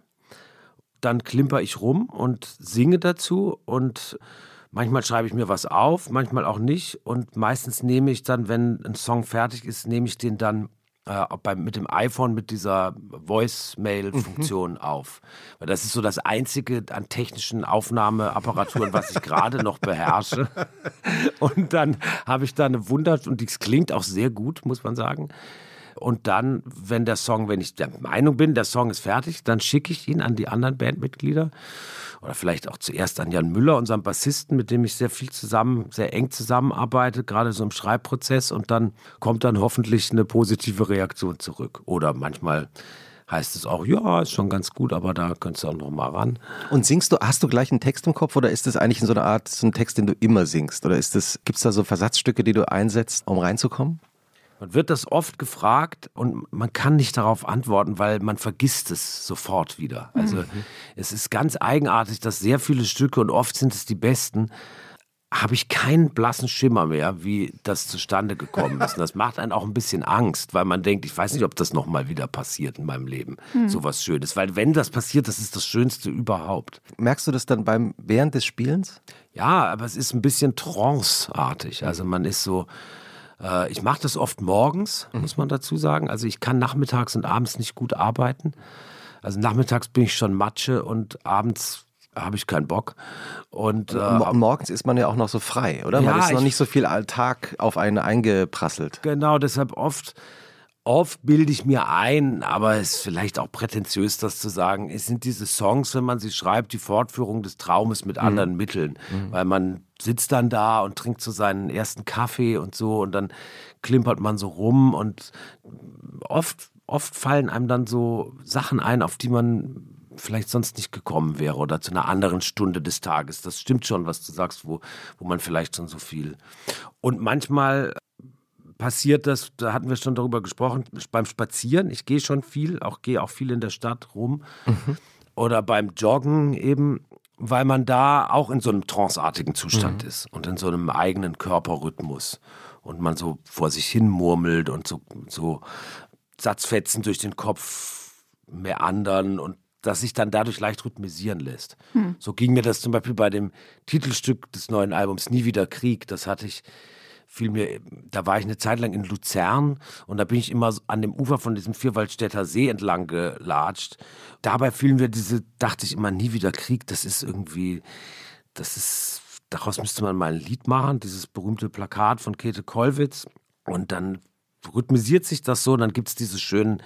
Dann klimper ich rum und singe dazu und manchmal schreibe ich mir was auf, manchmal auch nicht und meistens nehme ich dann, wenn ein Song fertig ist, nehme ich den dann äh, beim, mit dem iPhone mit dieser Voicemail-Funktion auf. Weil das ist so das einzige an technischen Aufnahmeapparaturen, was ich gerade noch beherrsche. Und dann habe ich da eine Wunder, und das klingt auch sehr gut, muss man sagen. Und dann, wenn der Song, wenn ich der Meinung bin, der Song ist fertig, dann schicke ich ihn an die anderen Bandmitglieder. Oder vielleicht auch zuerst an Jan Müller, unserem Bassisten, mit dem ich sehr viel zusammen, sehr eng zusammenarbeite, gerade so im Schreibprozess. Und dann kommt dann hoffentlich eine positive Reaktion zurück. Oder manchmal heißt es auch, ja, ist schon ganz gut, aber da könntest du auch noch mal ran. Und singst du, hast du gleich einen Text im Kopf oder ist das eigentlich in so einer Art, so ein Text, den du immer singst? Oder gibt es da so Versatzstücke, die du einsetzt, um reinzukommen? Man wird das oft gefragt und man kann nicht darauf antworten, weil man vergisst es sofort wieder. Also es ist ganz eigenartig, dass sehr viele Stücke und oft sind es die besten, habe ich keinen blassen Schimmer mehr, wie das zustande gekommen ist. Und das macht einen auch ein bisschen Angst, weil man denkt, ich weiß nicht, ob das nochmal wieder passiert in meinem Leben. So was Schönes. Weil wenn das passiert, das ist das Schönste überhaupt. Merkst du das dann beim, während des Spielens? Ja, aber es ist ein bisschen tranceartig. Also man ist so, äh, ich mache das oft morgens, muss man dazu sagen. Also ich kann nachmittags und abends nicht gut arbeiten. Also nachmittags bin ich schon Matsche und abends habe ich keinen Bock. Und äh, Mo- Morgens ist man ja auch noch so frei, oder? Ja, man ist noch ich- nicht so viel Alltag auf einen eingeprasselt. Genau, deshalb oft, oft bilde ich mir ein, aber es ist vielleicht auch prätentiös, das zu sagen, es sind diese Songs, wenn man sie schreibt, die Fortführung des Traumes mit anderen Mitteln. Weil man sitzt dann da und trinkt so seinen ersten Kaffee und so und dann klimpert man so rum und oft, oft fallen einem dann so Sachen ein, auf die man vielleicht sonst nicht gekommen wäre oder zu einer anderen Stunde des Tages. Das stimmt schon, was du sagst, wo, wo man vielleicht schon so viel. Und manchmal passiert das, da hatten wir schon darüber gesprochen, beim Spazieren. Ich gehe schon viel, auch gehe auch viel in der Stadt rum. Oder beim Joggen eben, weil man da auch in so einem tranceartigen Zustand ist und in so einem eigenen Körperrhythmus. Und man so vor sich hin murmelt und so, so Satzfetzen durch den Kopf meandern und das sich dann dadurch leicht rhythmisieren lässt. So ging mir das zum Beispiel bei dem Titelstück des neuen Albums Nie wieder Krieg. Das hatte ich fiel da war ich eine Zeit lang in Luzern und da bin ich immer an dem Ufer von diesem Vierwaldstätter See entlang gelatscht. Dabei fielen mir diese, dachte ich immer, nie wieder Krieg, das ist irgendwie, das ist, daraus müsste man mal ein Lied machen, dieses berühmte Plakat von Käthe Kollwitz. Und dann rhythmisiert sich das so, dann gibt es diese schönen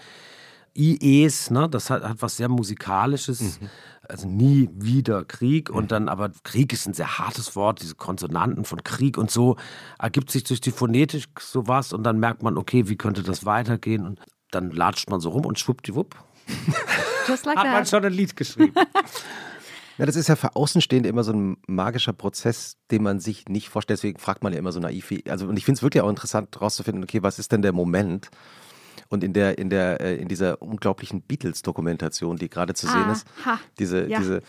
IEs, ne? das hat, hat was sehr Musikalisches, also nie wieder Krieg und dann aber Krieg ist ein sehr hartes Wort, diese Konsonanten von Krieg und so ergibt sich durch die Phonetik sowas und dann merkt man, okay, wie könnte das weitergehen und dann latscht man so rum und schwuppdiwupp Just like hat man that. schon ein Lied geschrieben. Ja, das ist ja für Außenstehende immer so ein magischer Prozess, den man sich nicht vorstellt. Deswegen fragt man ja immer so naiv. Also, und ich finde es wirklich auch interessant, herauszufinden, okay, was ist denn der Moment? Und in der, in der, äh, in dieser unglaublichen Beatles-Dokumentation, die gerade zu sehen ist, Aha. diese, Ja. diese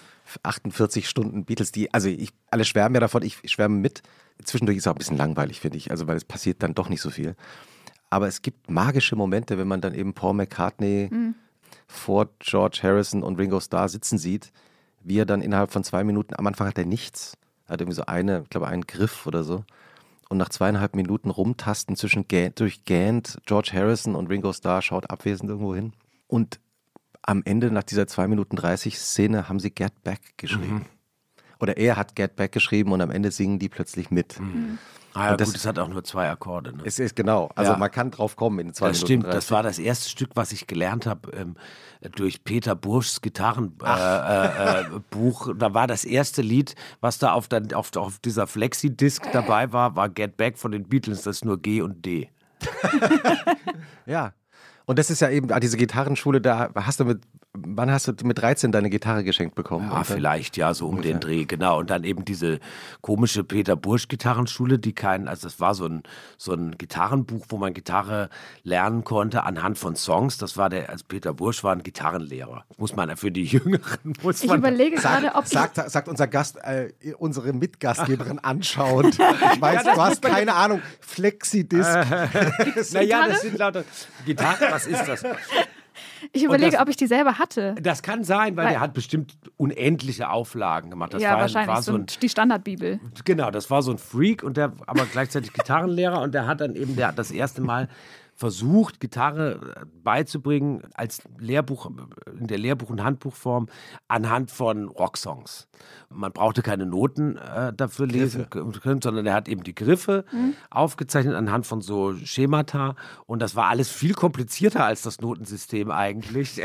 48 Stunden Beatles, die, also ich, alle schwärmen ja davon, ich schwärme mit. Zwischendurch ist es auch ein bisschen langweilig, finde ich, also weil es passiert dann doch nicht so viel. Aber es gibt magische Momente, wenn man dann eben Paul McCartney vor George Harrison und Ringo Starr sitzen sieht, wie er dann innerhalb von zwei Minuten, am Anfang hat er nichts, Hat irgendwie so eine, ich glaube, einen Griff oder so. Und nach zweieinhalb Minuten rumtasten zwischen Gant, durch Gant, George Harrison und Ringo Starr schaut abwesend irgendwo hin. Und am Ende, nach dieser 2 Minuten 30 Szene, haben sie Get Back geschrieben. Mhm. Oder er hat Get Back geschrieben und am Ende singen die plötzlich mit. Ah, ja, Und das- gut, es hat auch nur zwei Akkorde. Ne? Es ist genau, also Ja. man kann drauf kommen in 2 Das Minuten stimmt, 30. das war das erste Stück, was ich gelernt habe ähm, durch Peter Burschs Gitarrenbuch. Äh, äh, äh, da war das erste Lied, was da auf, der, auf, auf dieser Flexi-Disc dabei war, war Get Back von den Beatles, das ist nur G und D. Ja. Und das ist ja eben, ah, diese Gitarrenschule, da hast du mit, wann hast du mit 13 deine Gitarre geschenkt bekommen? Ja, vielleicht, ja, so um den Dreh, genau. Und dann eben diese komische Peter Bursch Gitarrenschule, die kein, also das war so ein, so ein Gitarrenbuch, wo man Gitarre lernen konnte anhand von Songs. Das war der, also Peter Bursch war ein Gitarrenlehrer. Muss man für die Jüngeren, muss Ich man. überlege gerade, ob ich Sagt, sagt unser Gast, äh, unsere Mitgastgeberin anschauend. Ich weiß, du hast keine Ahnung. Flexidisc. Naja, das sind lauter Gitarren, was ist das? Ich überlege, das- ob ich die selber hatte. Das kann sein, weil Weil- der hat bestimmt unendliche Auflagen gemacht. Das ja, war, wahrscheinlich. war so ein, die Standardbibel. Genau, das war so ein Freak und der aber gleichzeitig Gitarrenlehrer und der hat dann eben der das erste Mal versucht, Gitarre äh, beizubringen als Lehrbuch, in der Lehrbuch- und Handbuchform anhand von Rocksongs. Man brauchte keine Noten äh, dafür lesen können, sondern er hat eben die Griffe aufgezeichnet anhand von so Schemata und das war alles viel komplizierter als das Notensystem eigentlich.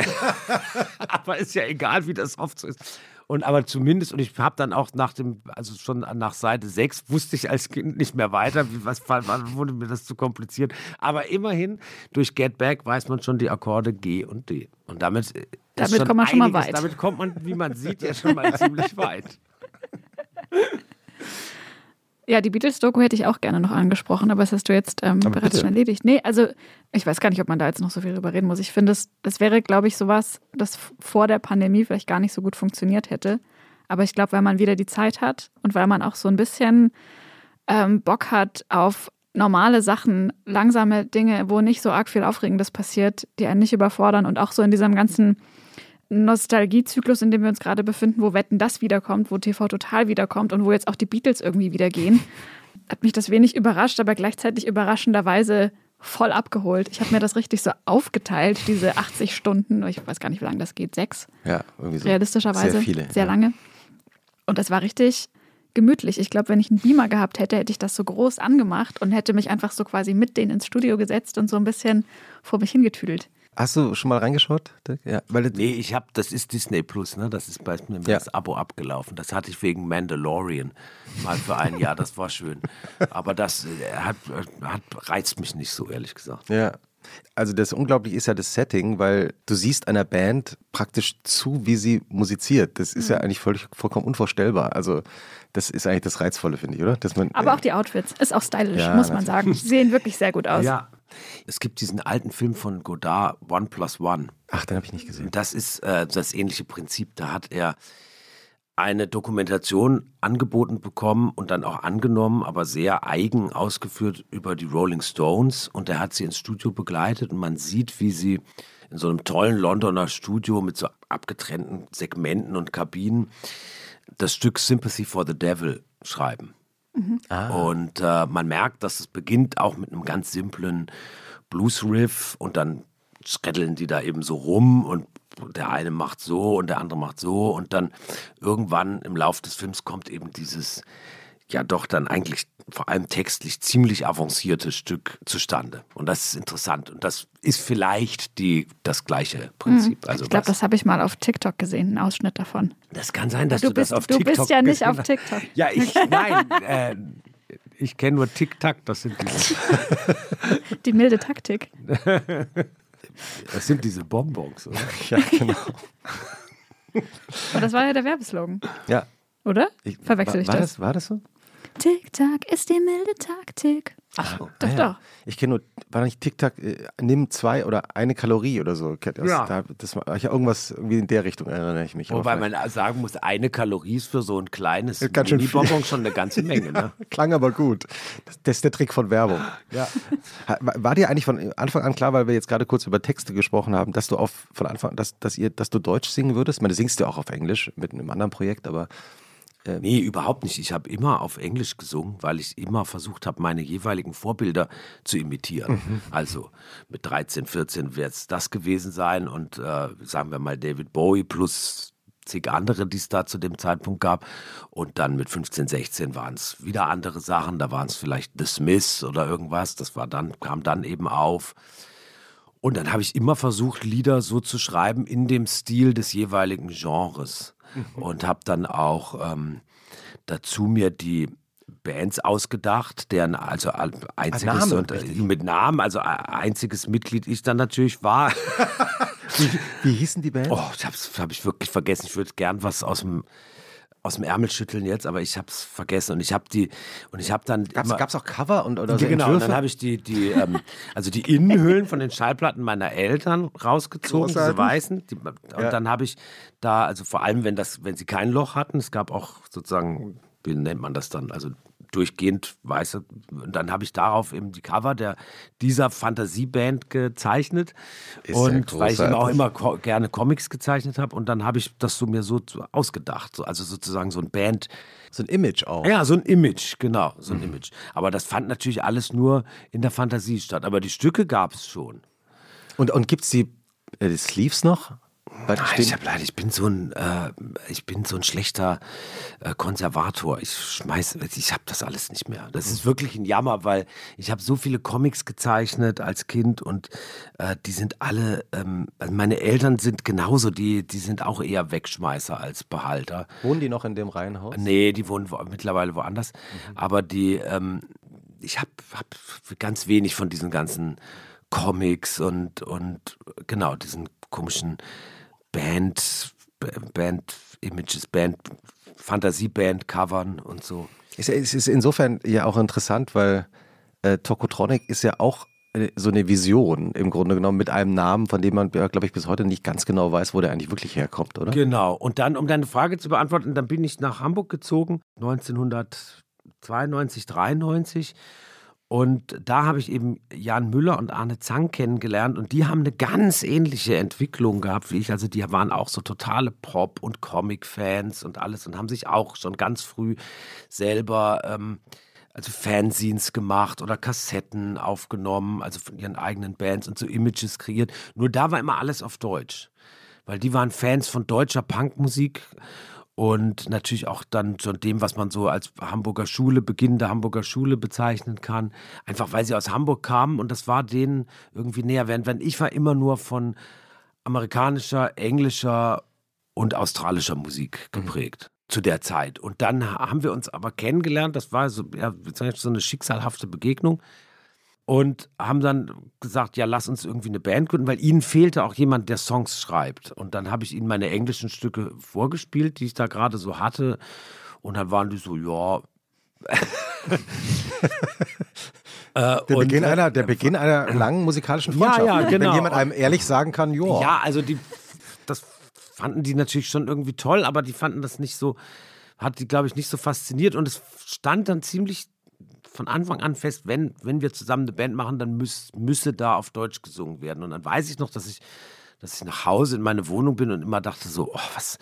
aber ist ja egal, wie das oft so ist. Und aber zumindest, und ich habe dann auch nach dem, also schon nach Seite 6 wusste ich als Kind nicht mehr weiter, wie, was wurde mir das zu kompliziert. Aber immerhin, durch Get Back weiß man schon die Akkorde G und D. Und damit, äh, Damit kommt man schon mal einiges- weit. Damit kommt man, wie man sieht, ja schon mal ziemlich weit. Ja, die Beatles-Doku hätte ich auch gerne noch angesprochen, aber das hast du jetzt ähm, bereits bitte. schon erledigt. Nee, also ich weiß gar nicht, ob man da jetzt noch so viel drüber reden muss. Ich finde, es das wäre, glaube ich, sowas, das vor der Pandemie vielleicht gar nicht so gut funktioniert hätte. Aber ich glaube, weil man wieder die Zeit hat und weil man auch so ein bisschen ähm, Bock hat auf normale Sachen, langsame Dinge, wo nicht so arg viel Aufregendes passiert, die einen nicht überfordern und auch so in diesem ganzen Nostalgiezyklus, in dem wir uns gerade befinden, wo Wetten das wiederkommt, wo TV total wiederkommt und wo jetzt auch die Beatles irgendwie wieder gehen, hat mich das wenig überrascht, aber gleichzeitig überraschenderweise voll abgeholt. Ich habe mir das richtig so aufgeteilt, diese 80 Stunden, ich weiß gar nicht, wie lange das geht, sechs Ja, irgendwie so. realistischerweise. Sehr viele. Sehr ja. lange. Und das war richtig gemütlich. Ich glaube, wenn ich einen Beamer gehabt hätte, hätte ich das so groß angemacht und hätte mich einfach so quasi mit denen ins Studio gesetzt und so ein bisschen vor mich hingetüdelt. Hast du schon mal reingeschaut? Dirk? Ja, weil Nee, ich habe, das ist Disney Plus, ne? Das ist bei mir Ja. das Abo abgelaufen. Das hatte ich wegen Mandalorian mal für ein Jahr. Das war schön. Aber das äh, hat, äh, hat, reizt mich nicht so, ehrlich gesagt. Ja. Also das Unglaubliche ist ja das Setting, weil du siehst einer Band praktisch zu, wie sie musiziert. Das ist ja Mhm. eigentlich völlig, vollkommen unvorstellbar. Also das ist eigentlich das Reizvolle, finde ich, oder? Dass man, Aber auch die Outfits ist auch stylisch, Ja, muss man sagen. Sie sehen wirklich sehr gut aus. Ja. Es gibt diesen alten Film von Godard, One Plus One. Ach, den habe ich nicht gesehen. Das ist äh, das ähnliche Prinzip. Da hat er eine Dokumentation angeboten bekommen und dann auch angenommen, aber sehr eigen ausgeführt über die Rolling Stones. Und er hat sie ins Studio begleitet und man sieht, wie sie in so einem tollen Londoner Studio mit so abgetrennten Segmenten und Kabinen das Stück Sympathy for the Devil schreiben. Und äh, man merkt, dass es beginnt auch mit einem ganz simplen Blues-Riff und dann skretteln die da eben so rum und der eine macht so und der andere macht so und dann irgendwann im Lauf des Films kommt eben dieses ja doch dann eigentlich vor allem textlich ziemlich avancierte Stück zustande. Und das ist interessant. Und das ist vielleicht die, das gleiche Prinzip. Also Ich glaube, das habe ich mal auf TikTok gesehen, einen Ausschnitt davon. das kann sein, dass du, Du bist, das auf du TikTok bist ja nicht auf. TikTok. Ja, ich, nein, äh, ich kenne nur TikTok, das sind diese, Die milde Taktik. das sind diese Bonbons, oder? Ja, genau. Und das war ja der Werbeslogan, Ja. oder? Ich, Verwechsel war, ich war das? das? War das so? TikTok ist die milde Taktik. Ach, doch, Ah, ja. doch. Ich kenne nur, war nicht TikTok, äh, nimm zwei oder eine Kalorie oder so. Das, Ja. Da, das war, ich, irgendwas irgendwie in der Richtung erinnere ich mich. Wobei man sagen muss, eine Kalorie ist für so ein kleines. Mini-Bonbon schon eine ganze Menge. Ne? Klang aber gut. Das, das ist der Trick von Werbung. Ja. War dir eigentlich von Anfang an klar, weil wir jetzt gerade kurz über Texte gesprochen haben, dass du auf von Anfang, dass, dass ihr, dass du Deutsch singen würdest? Ich meine, du singst ja auch auf Englisch mit einem anderen Projekt, aber Äh, nee, überhaupt nicht. Ich habe immer auf Englisch gesungen, weil ich immer versucht habe, meine jeweiligen Vorbilder zu imitieren. Mhm. Also mit 13, 14 wird es das gewesen sein und äh, sagen wir mal David Bowie plus zig andere, die es da zu dem Zeitpunkt gab. Und dann mit 15, 16 waren es wieder andere Sachen. Da waren es vielleicht The Smiths oder irgendwas. Das war dann, kam dann eben auf. Und dann habe ich immer versucht, Lieder so zu schreiben in dem Stil des jeweiligen Genres. Und habe dann auch ähm, dazu mir die Bands ausgedacht, deren also einziges Name, und äh, mit Namen, also einziges Mitglied ich dann natürlich war. wie, wie hießen die Bands? Oh, das habe ich wirklich vergessen. Ich würde gern was aus dem aus dem Ärmel schütteln jetzt, aber ich habe es vergessen und ich habe die und ich habe dann gab's, gab's auch Cover und oder so genau Entwürfe? und dann habe ich die die ähm, also die Innenhüllen von den Schallplatten meiner Eltern rausgezogen, Großartig. diese weißen die, und ja. dann habe ich da also vor allem wenn das wenn sie kein Loch hatten, es gab auch sozusagen wie nennt man das dann also durchgehend weiße. Und dann habe ich darauf eben die Cover der, dieser Fantasieband gezeichnet. Ist und weil ich eben auch immer ko gerne Comics gezeichnet habe. Und dann habe ich das so mir so ausgedacht. So, also sozusagen so ein Band. So ein Image auch. Ja, so ein Image, genau, so ein mhm. Image. Aber das fand natürlich alles nur in der Fantasie statt. Aber die Stücke gab es schon. Und, und gibt es die, äh, die Sleeves noch? Nein, ich habe leider, ich bin so ein, äh, ich bin so ein schlechter äh, Konservator. Ich schmeiß, ich habe das alles nicht mehr. Das ist wirklich ein Jammer, weil ich habe so viele Comics gezeichnet als Kind und äh, die sind alle, ähm, also meine Eltern sind genauso, die, die sind auch eher Wegschmeißer als Behalter. Wohnen die noch in dem Reihenhaus? Nee, die wohnen wo, mittlerweile woanders. Mhm. Aber die, ähm, ich habe hab ganz wenig von diesen ganzen Comics und, und genau, diesen komischen Band, Band Images, Band, Fantasieband covern und so. Es ist insofern ja auch interessant, weil äh, Tokotronic ist ja auch äh, so eine Vision im Grunde genommen mit einem Namen, von dem man, glaube ich, bis heute nicht ganz genau weiß, wo der eigentlich wirklich herkommt, oder? Genau. Und dann, um deine Frage zu beantworten, dann bin ich nach Hamburg gezogen, 1992, 93 und da habe ich eben Jan Müller und Arne Zang kennengelernt und die haben eine ganz ähnliche Entwicklung gehabt wie ich. Also die waren auch so totale Pop- und Comic-Fans und alles und haben sich auch schon ganz früh selber ähm, also Fanzines gemacht oder Kassetten aufgenommen, also von ihren eigenen Bands und so Images kreiert. Nur da war immer alles auf Deutsch, weil die waren Fans von deutscher Punkmusik und natürlich auch dann von dem, was man so als Hamburger Schule, Beginn der Hamburger Schule bezeichnen kann. Einfach weil sie aus Hamburg kamen und das war denen irgendwie näher. Während wenn ich war immer nur von amerikanischer, englischer und australischer Musik mhm. geprägt. Mhm. Zu der Zeit. Und dann haben wir uns aber kennengelernt. Das war so, ja, so eine schicksalhafte Begegnung und haben dann gesagt, ja, lass uns irgendwie eine Band gründen, weil ihnen fehlte auch jemand, der Songs schreibt. Und dann habe ich ihnen meine englischen Stücke vorgespielt, die ich da gerade so hatte. Und dann waren die so, ja. äh, der, und, Beginn einer, der Beginn einer langen musikalischen Freundschaft. Ja, ja, genau. Wenn jemand einem ehrlich sagen kann, ja. Ja, also die, das fanden die natürlich schon irgendwie toll, aber die fanden das nicht so, hat die, glaube ich, nicht so fasziniert. Und es stand dann ziemlich von Anfang an fest, wenn, wenn wir zusammen eine Band machen, dann müß, müsse da auf Deutsch gesungen werden. Und dann weiß ich noch, dass ich, dass ich nach Hause in meine Wohnung bin und immer dachte so, oh, was,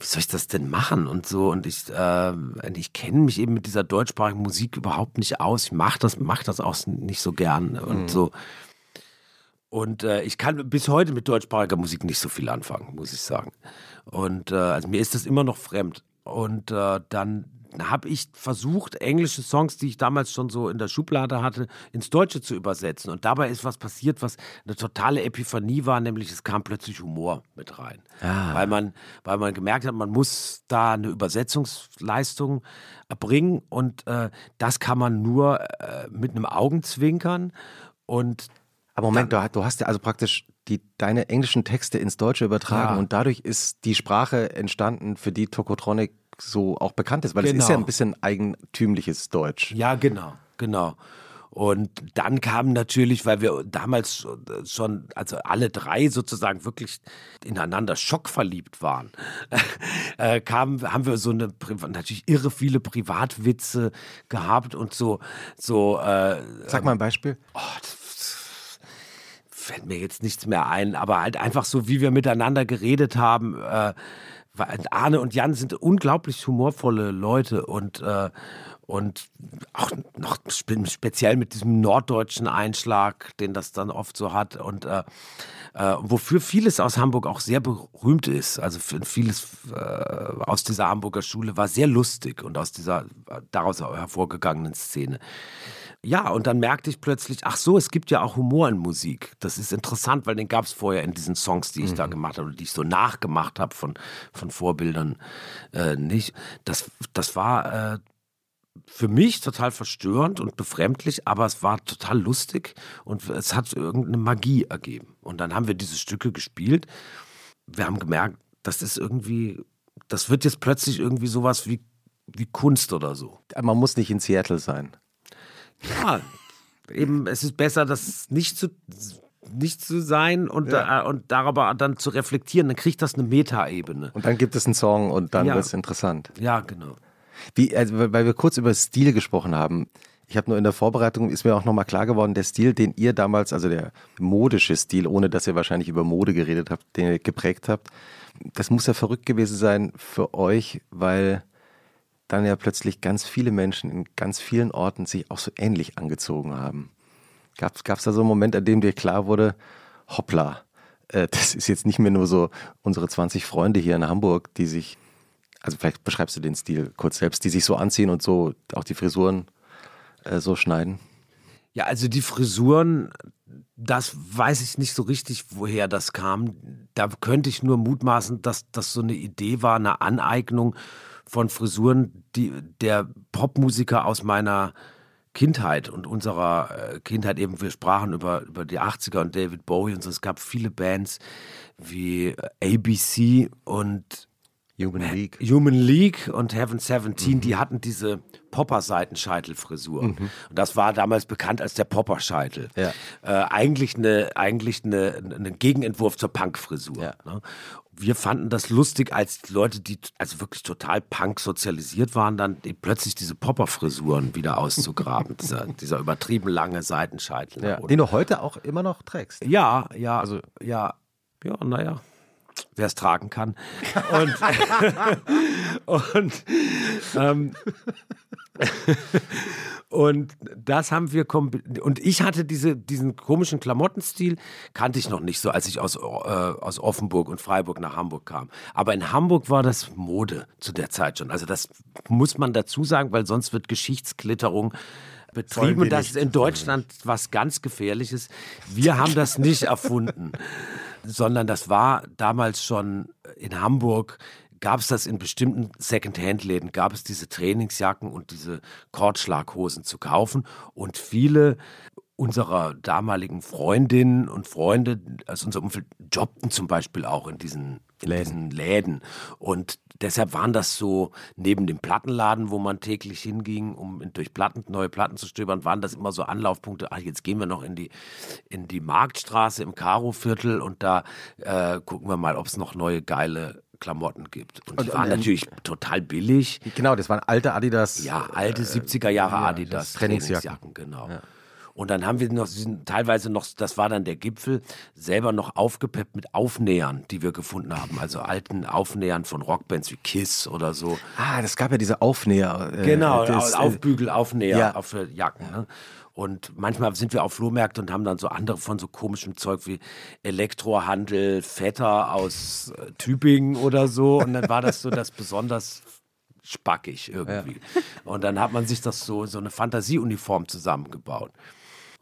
wie soll ich das denn machen und so. Und ich, äh, ich kenne mich eben mit dieser deutschsprachigen Musik überhaupt nicht aus. Ich mache das, mach das auch nicht so gern und mhm. so. Und äh, ich kann bis heute mit deutschsprachiger Musik nicht so viel anfangen, muss ich sagen. Und äh, also mir ist das immer noch fremd. Und äh, dann habe ich versucht, englische Songs, die ich damals schon so in der Schublade hatte, ins Deutsche zu übersetzen. Und dabei ist was passiert, was eine totale Epiphanie war, nämlich es kam plötzlich Humor mit rein. Ah. Weil, man, weil man gemerkt hat, man muss da eine Übersetzungsleistung erbringen und äh, das kann man nur äh, mit einem Augenzwinkern. Und aber Moment, dann, du hast ja also praktisch die, deine englischen Texte ins Deutsche übertragen ja. und dadurch ist die Sprache entstanden, für die Tokotronic so auch bekannt ist, weil genau. es ist ja ein bisschen eigentümliches Deutsch. Ja, genau, genau. Und dann kam natürlich, weil wir damals schon, also alle drei sozusagen wirklich ineinander schockverliebt waren, äh, kam, haben wir so eine, natürlich irre viele Privatwitze gehabt und so, so. Äh, Sag mal ein Beispiel. Oh, fällt mir jetzt nichts mehr ein, aber halt einfach so, wie wir miteinander geredet haben. Äh, Arne und Jan sind unglaublich humorvolle Leute und äh, und auch noch speziell mit diesem norddeutschen Einschlag, den das dann oft so hat und äh, äh, wofür vieles aus Hamburg auch sehr berühmt ist. Also vieles äh, aus dieser Hamburger Schule war sehr lustig und aus dieser daraus hervorgegangenen Szene. Ja, und dann merkte ich plötzlich, ach so, es gibt ja auch Humor in Musik. Das ist interessant, weil den gab es vorher in diesen Songs, die ich mhm. da gemacht habe, die ich so nachgemacht habe von, von Vorbildern äh, nicht. Das, das war äh, für mich total verstörend und befremdlich, aber es war total lustig und es hat irgendeine Magie ergeben. Und dann haben wir diese Stücke gespielt. Wir haben gemerkt, das ist irgendwie, das wird jetzt plötzlich irgendwie sowas wie, wie Kunst oder so. Man muss nicht in Seattle sein. Ja, eben, es ist besser, das nicht zu, nicht zu sein und, ja. äh, und darüber dann zu reflektieren. Dann kriegt das eine Metaebene. Und dann gibt es einen Song und dann ja. wird es interessant. Ja, genau. Wie, also, weil wir kurz über Stil gesprochen haben. Ich habe nur in der Vorbereitung, ist mir auch nochmal klar geworden, der Stil, den ihr damals, also der modische Stil, ohne dass ihr wahrscheinlich über Mode geredet habt, den ihr geprägt habt, das muss ja verrückt gewesen sein für euch, weil dann ja plötzlich ganz viele Menschen in ganz vielen Orten sich auch so ähnlich angezogen haben. Gab es da so einen Moment, an dem dir klar wurde, hoppla, äh, das ist jetzt nicht mehr nur so unsere 20 Freunde hier in Hamburg, die sich, also vielleicht beschreibst du den Stil kurz selbst, die sich so anziehen und so auch die Frisuren äh, so schneiden? Ja, also die Frisuren, das weiß ich nicht so richtig, woher das kam. Da könnte ich nur mutmaßen, dass das so eine Idee war, eine Aneignung von Frisuren die, der Popmusiker aus meiner Kindheit und unserer äh, Kindheit eben, wir sprachen über, über die 80er und David Bowie und so. Es gab viele Bands wie ABC und Human League. Human League und Heaven 17, mhm. die hatten diese Popper-Seitenscheitelfrisur. Mhm. Und das war damals bekannt als der Popper-Scheitel. Ja. Äh, eigentlich eine, eigentlich eine, eine Gegenentwurf zur Punk-Frisur. Ja. Ne? Wir fanden das lustig, als Leute, die also wirklich total Punk sozialisiert waren, dann plötzlich diese Popper-Frisuren wieder auszugraben. dieser, dieser übertrieben lange Seitenscheitel. Ja. Den du heute auch immer noch trägst. Ja, ja, also ja, ja, naja wer es tragen kann. Und, und, ähm, und das haben wir und ich hatte diese, diesen komischen Klamottenstil kannte ich noch nicht so, als ich aus, äh, aus Offenburg und Freiburg nach Hamburg kam. Aber in Hamburg war das Mode zu der Zeit schon. Also das muss man dazu sagen, weil sonst wird Geschichtsklitterung betrieben und das ist in Deutschland was ganz Gefährliches. Wir haben das nicht erfunden sondern das war damals schon in Hamburg gab es das in bestimmten Second-Hand-Läden, gab es diese Trainingsjacken und diese Kordschlaghosen zu kaufen. Und viele unserer damaligen Freundinnen und Freunde aus unserem Umfeld jobbten zum Beispiel auch in diesen, diesen Läden. Und deshalb waren das so, neben dem Plattenladen, wo man täglich hinging, um durch Platten, neue Platten zu stöbern, waren das immer so Anlaufpunkte. Ach, jetzt gehen wir noch in die, in die Marktstraße im Karo-Viertel und da äh, gucken wir mal, ob es noch neue geile Klamotten gibt. Und die und, waren natürlich total billig. Genau, das waren alte Adidas. Ja, alte 70er Jahre ja, Adidas Trainingsjacken. Trainingsjacken genau. Ja. Und dann haben wir noch teilweise noch, das war dann der Gipfel, selber noch aufgepeppt mit Aufnähern, die wir gefunden haben. Also alten Aufnähern von Rockbands wie Kiss oder so. Ah, das gab ja diese Aufnäher. Äh, genau, das, äh, Aufbügel, Aufnäher ja. auf Jacken. Ne? Und manchmal sind wir auf Flohmärkte und haben dann so andere von so komischem Zeug wie Elektrohandel, Vetter aus äh, Tübingen oder so. Und dann war das so das besonders spackig irgendwie. Ja. Und dann hat man sich das so, so eine Fantasieuniform zusammengebaut.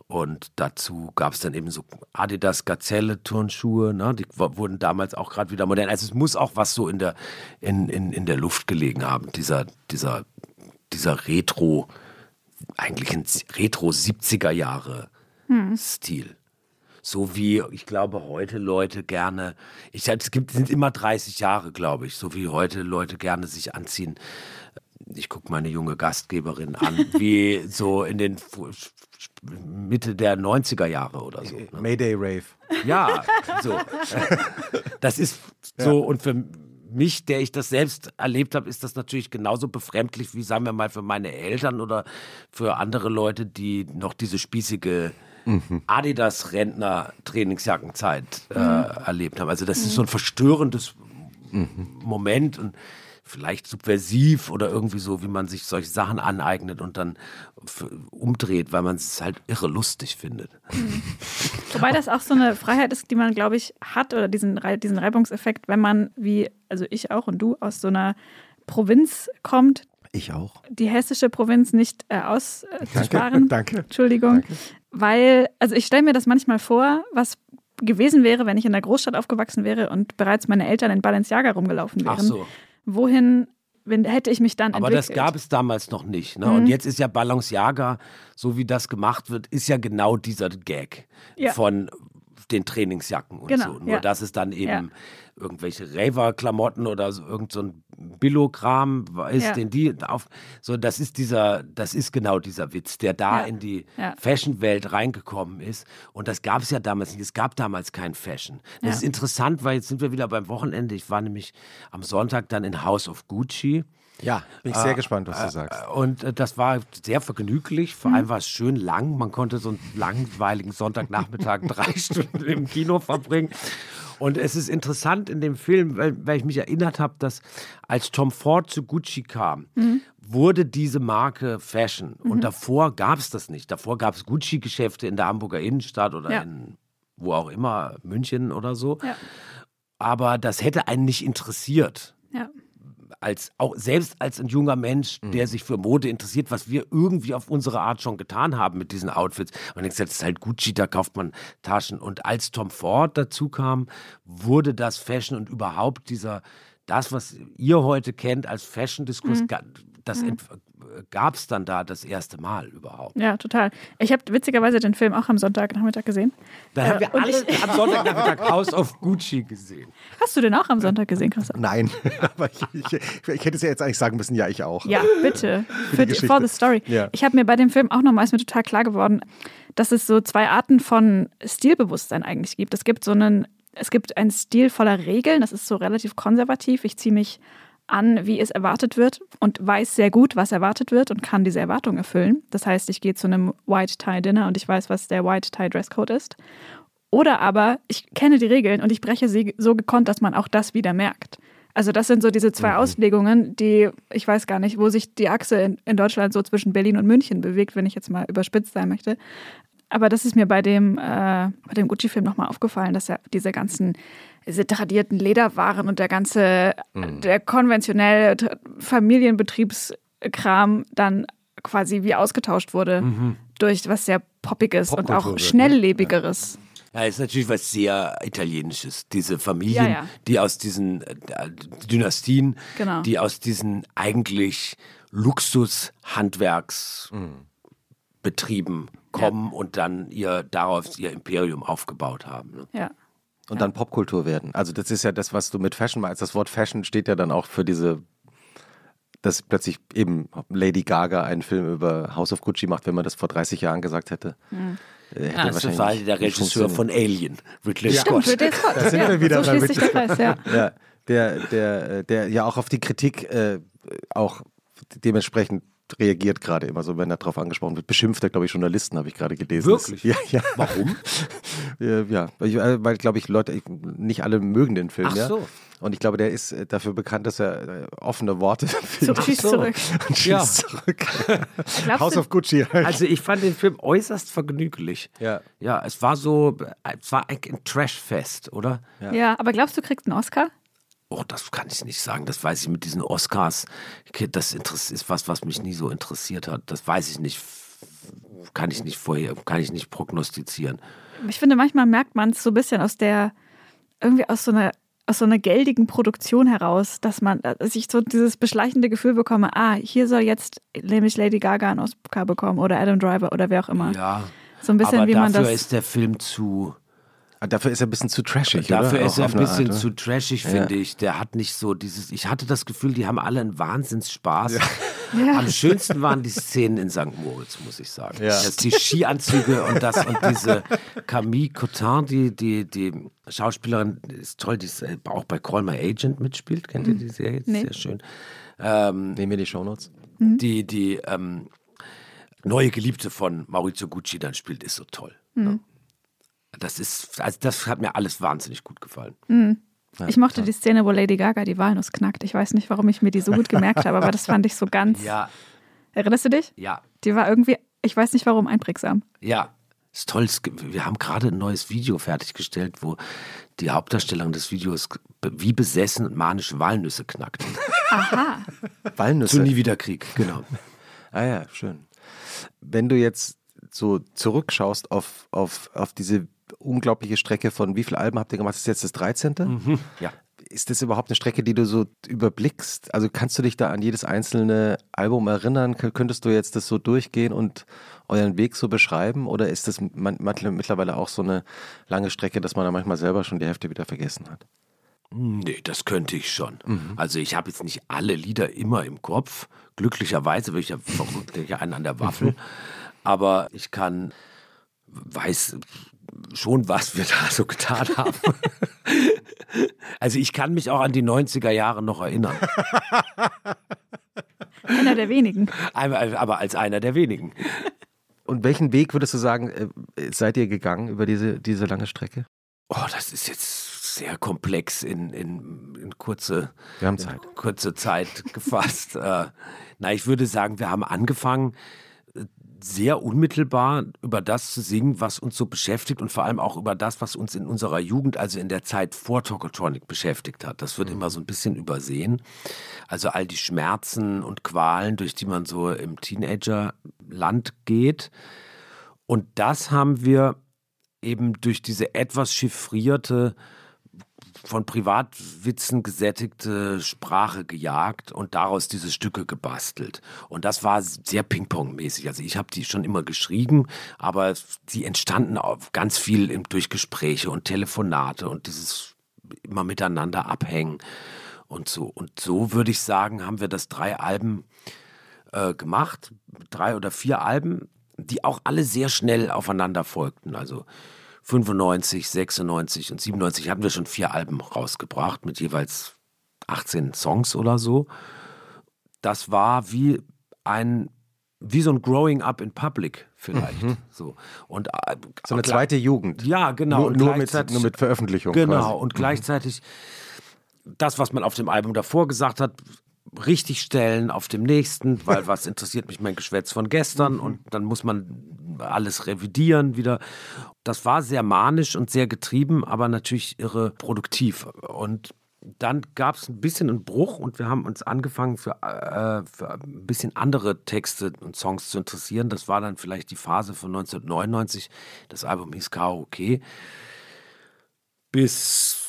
Und dazu gab es dann eben so Adidas Gazelle Turnschuhe, ne? die wurden damals auch gerade wieder modern. Also es muss auch was so in der, in, in, in der Luft gelegen haben, dieser, dieser, dieser Retro, eigentlich ein Retro 70er Jahre hm. Stil. So wie, ich glaube, heute Leute gerne, ich, es gibt, sind immer 30 Jahre, glaube ich, so wie heute Leute gerne sich anziehen ich gucke meine junge Gastgeberin an, wie so in den Mitte der 90er Jahre oder so. Ne? Mayday Rave. Ja, so. Das ist so ja. und für mich, der ich das selbst erlebt habe, ist das natürlich genauso befremdlich wie, sagen wir mal, für meine Eltern oder für andere Leute, die noch diese spießige mhm. Adidas-Rentner-Trainingsjackenzeit äh, mhm. erlebt haben. Also das ist so ein verstörendes Moment und vielleicht subversiv oder irgendwie so, wie man sich solche Sachen aneignet und dann f- umdreht, weil man es halt irre lustig findet. Wobei das auch so eine Freiheit ist, die man, glaube ich, hat oder diesen, diesen Reibungseffekt, wenn man, wie, also ich auch und du, aus so einer Provinz kommt, Ich auch. die hessische Provinz nicht äh, auszusparen. Danke. Entschuldigung. Weil, also ich stelle mir das manchmal vor, was gewesen wäre, wenn ich in der Großstadt aufgewachsen wäre und bereits meine Eltern in Balenciaga rumgelaufen wären. Ach so. Wohin wenn, hätte ich mich dann Aber entwickelt? das gab es damals noch nicht. Ne? Mhm. Und jetzt ist ja Balenciaga, so wie das gemacht wird, ist ja genau dieser Gag Ja. von den Trainingsjacken und Genau, so. Nur ja. dass es dann eben Ja. Irgendwelche Raver-Klamotten oder so, irgend so ein Billo-Kram ist, Ja. den die auf. So, das ist dieser, das ist genau dieser Witz, der da Ja. in die Ja. Fashion-Welt reingekommen ist. Und das gab es ja damals nicht. Es gab damals kein Fashion. Das ist interessant, weil jetzt sind wir wieder beim Wochenende. Ich war nämlich am Sonntag dann in House of Gucci. Ja, bin ich sehr gespannt, was du sagst. Und äh, das war sehr vergnüglich. Vor allem war es schön lang. Man konnte so einen langweiligen Sonntagnachmittag drei Stunden im Kino verbringen. Und es ist interessant in dem Film, weil, weil ich mich erinnert habe, dass als Tom Ford zu Gucci kam, wurde diese Marke Fashion. Und davor gab es das nicht. Davor gab es Gucci-Geschäfte in der Hamburger Innenstadt oder Ja. in wo auch immer, München oder so. Ja. Aber das hätte einen nicht interessiert Ja. Als auch selbst als ein junger Mensch, der sich für Mode interessiert, was wir irgendwie auf unsere Art schon getan haben mit diesen Outfits. Man denkt, das ist halt Gucci, da kauft man Taschen. Und als Tom Ford dazu kam, wurde das Fashion und überhaupt dieser, das, was ihr heute kennt als Fashion-Diskurs, ga- das gab es dann da das erste Mal überhaupt. ja, total. Ich habe witzigerweise den Film auch am Sonntagnachmittag gesehen. Dann Äh, haben wir alle ich- am Sonntag House of Gucci gesehen. Hast du den auch am Sonntag gesehen, Christoph? Nein, aber ich, ich, ich hätte es ja jetzt eigentlich sagen müssen, ja, ich auch. Ja, bitte. Für die, for the story. Ja. Ich habe mir bei dem Film auch nochmal, ist mir total klar geworden, dass es so zwei Arten von Stilbewusstsein eigentlich gibt. Es gibt so einen, es gibt einen Stil voller Regeln, das ist so relativ konservativ. Ich ziehe mich an, wie es erwartet wird und weiß sehr gut, was erwartet wird und kann diese Erwartung erfüllen. Das heißt, ich gehe zu einem White Tie Dinner und ich weiß, was der White Tie Dresscode ist. Oder aber ich kenne die Regeln und ich breche sie so gekonnt, dass man auch das wieder merkt. Also das sind so diese zwei Auslegungen, die, ich weiß gar nicht, wo sich die Achse in, in Deutschland so zwischen Berlin und München bewegt, wenn ich jetzt mal überspitzt sein möchte. Aber das ist mir bei dem, äh, bei dem Gucci-Film nochmal aufgefallen, dass ja diese ganzen diese tradierten Lederwaren und der ganze, der konventionelle Familienbetriebskram dann quasi wie ausgetauscht wurde durch was sehr Poppiges und auch ne? Schnelllebigeres. Ja, ist natürlich was sehr Italienisches. Diese Familien, Ja, ja. die aus diesen äh, Dynastien, Genau. die aus diesen eigentlich Luxus-Handwerksbetrieben kommen und dann ihr darauf ihr Imperium aufgebaut haben. Ne? Ja. Und dann Popkultur werden. Also das ist ja das, was du mit Fashion meinst. Das Wort Fashion steht ja dann auch für diese, dass plötzlich eben Lady Gaga einen Film über House of Gucci macht, wenn man das vor 30 Jahren gesagt hätte. Äh, hätte Ja, das war der Regisseur von Alien, Ridley Stimmt, Scott. Ridley Scott. Da sind ja, wir wieder so bei schließt sich der Ridley Kreis, ja. Ja, der, der, äh, der ja auch auf die Kritik äh, auch dementsprechend reagiert gerade immer so, wenn er darauf angesprochen wird. Beschimpft er, glaube ich, Journalisten, habe ich gerade gelesen. Wirklich? Ja, ja. Warum? Ja, weil, äh, weil glaube ich, Leute, ich, nicht alle mögen den Film, Ach ja. so. Und ich glaube, der ist äh, dafür bekannt, dass er äh, offene Worte So, findet. schieß so. zurück. und schießt Ja. zurück. House du, of Gucci halt. Also ich fand den Film äußerst vergnüglich. Ja. Ja, es war so, es war eigentlich ein Trashfest, oder? ja, aber glaubst du, kriegst einen Oscar? Oh, das kann ich nicht sagen. Das weiß ich mit diesen Oscars. Das ist was, was mich nie so interessiert hat. Das weiß ich nicht. Kann ich nicht vorher, kann ich nicht prognostizieren. Ich finde, manchmal merkt man es so ein bisschen aus der, irgendwie aus so einer, aus so einer geldigen Produktion heraus, dass man, dass ich so dieses beschleichende Gefühl bekomme, ah, hier soll jetzt nämlich Lady Gaga einen Oscar bekommen oder Adam Driver oder wer auch immer. Ja. So ein bisschen aber wie man dafür das. ist der Film zu. Ah, Dafür ist er ein bisschen zu trashig, Dafür oder? ist er ein bisschen Art, zu trashig, finde ich. Der hat nicht so dieses. Ich hatte das Gefühl, die haben alle einen Wahnsinnsspaß. Ja. Am schönsten waren die Szenen in St. Moritz, muss ich sagen. Ja. Das, die Skianzüge und das und diese Camille Cotin, die, die, die Schauspielerin, ist toll, die ist, äh, auch bei Call My Agent mitspielt. Kennt ihr die Serie? Nee. Sehr schön. Ähm, Nehmen wir die Shownotes. die die ähm, neue Geliebte von Maurizio Gucci dann spielt, ist so toll. Mhm. Das ist, also das hat mir alles wahnsinnig gut gefallen. Mhm. Ja, Ich mochte toll. die Szene, wo Lady Gaga die Walnuss knackt. Ich weiß nicht, warum ich mir die so gut gemerkt habe, aber das fand ich so ganz. Ja, Erinnerst du dich? ja, Die war irgendwie, ich weiß nicht warum, einprägsam. ja. Ist toll. Wir haben gerade ein neues Video fertiggestellt, wo die Hauptdarstellerin des Videos wie besessen und manisch Walnüsse knackt. Aha. Walnüsse. Zu nie wieder Krieg, genau. Ah ja, schön. Wenn du jetzt so zurückschaust auf, auf, auf diese unglaubliche Strecke von wie viele Alben habt ihr gemacht? Das ist jetzt das 13. Ja. Ist das überhaupt eine Strecke, die du so überblickst? Also kannst du dich da an jedes einzelne Album erinnern? Kö- Könntest du jetzt das so durchgehen und euren Weg so beschreiben? Oder ist das mittlerweile auch so eine lange Strecke, dass man da manchmal selber schon die Hälfte wieder vergessen hat? Nee, das könnte ich schon. Also ich habe jetzt nicht alle Lieder immer im Kopf. Glücklicherweise, weil ich ja verrückt einen an der Waffel. Aber ich kann, weiß schon, was wir da so getan haben. Also ich kann mich auch an die 90er Jahre noch erinnern. Einer der wenigen. Einmal- Aber als einer der wenigen. Und welchen Weg würdest du sagen, äh, seid ihr gegangen über diese, diese lange Strecke? Oh, das ist jetzt sehr komplex in, in, in kurze Wir haben Zeit. kurze Zeit gefasst. äh, na, ich würde sagen, wir haben angefangen, sehr unmittelbar über das zu singen, was uns so beschäftigt und vor allem auch über das, was uns in unserer Jugend, also in der Zeit vor Tokotronic beschäftigt hat. Das wird immer so ein bisschen übersehen. Also all die Schmerzen und Qualen, durch die man so im Teenagerland geht. Und das haben wir eben durch diese etwas chiffrierte von Privatwitzen gesättigte Sprache gejagt und daraus diese Stücke gebastelt. Und das war sehr Ping-Pong-mäßig. Also ich habe die schon immer geschrieben, aber die entstanden ganz viel durch Gespräche und Telefonate und dieses immer miteinander abhängen und so. Und so würde ich sagen, haben wir das drei Alben äh, gemacht, drei oder vier Alben, die auch alle sehr schnell aufeinander folgten. Also 95, 96 und 97 hatten wir schon vier Alben rausgebracht mit jeweils 18 Songs oder so. Das war wie ein wie so ein Growing Up in Public vielleicht. So und äh, So eine zweite Jugend. Ja, genau. Nur, nur, mit, nur mit Veröffentlichung. Genau, Quasi. und gleichzeitig das, was man auf dem Album davor gesagt hat, richtig stellen auf dem nächsten, weil was interessiert mich mein Geschwätz von gestern und dann muss man alles revidieren wieder. Das war sehr manisch und sehr getrieben, aber natürlich irre produktiv. Und dann gab es ein bisschen einen Bruch und wir haben uns angefangen für, äh, für ein bisschen andere Texte und Songs zu interessieren. Das war dann vielleicht die Phase von 1999. Das Album hieß Karaoke bis,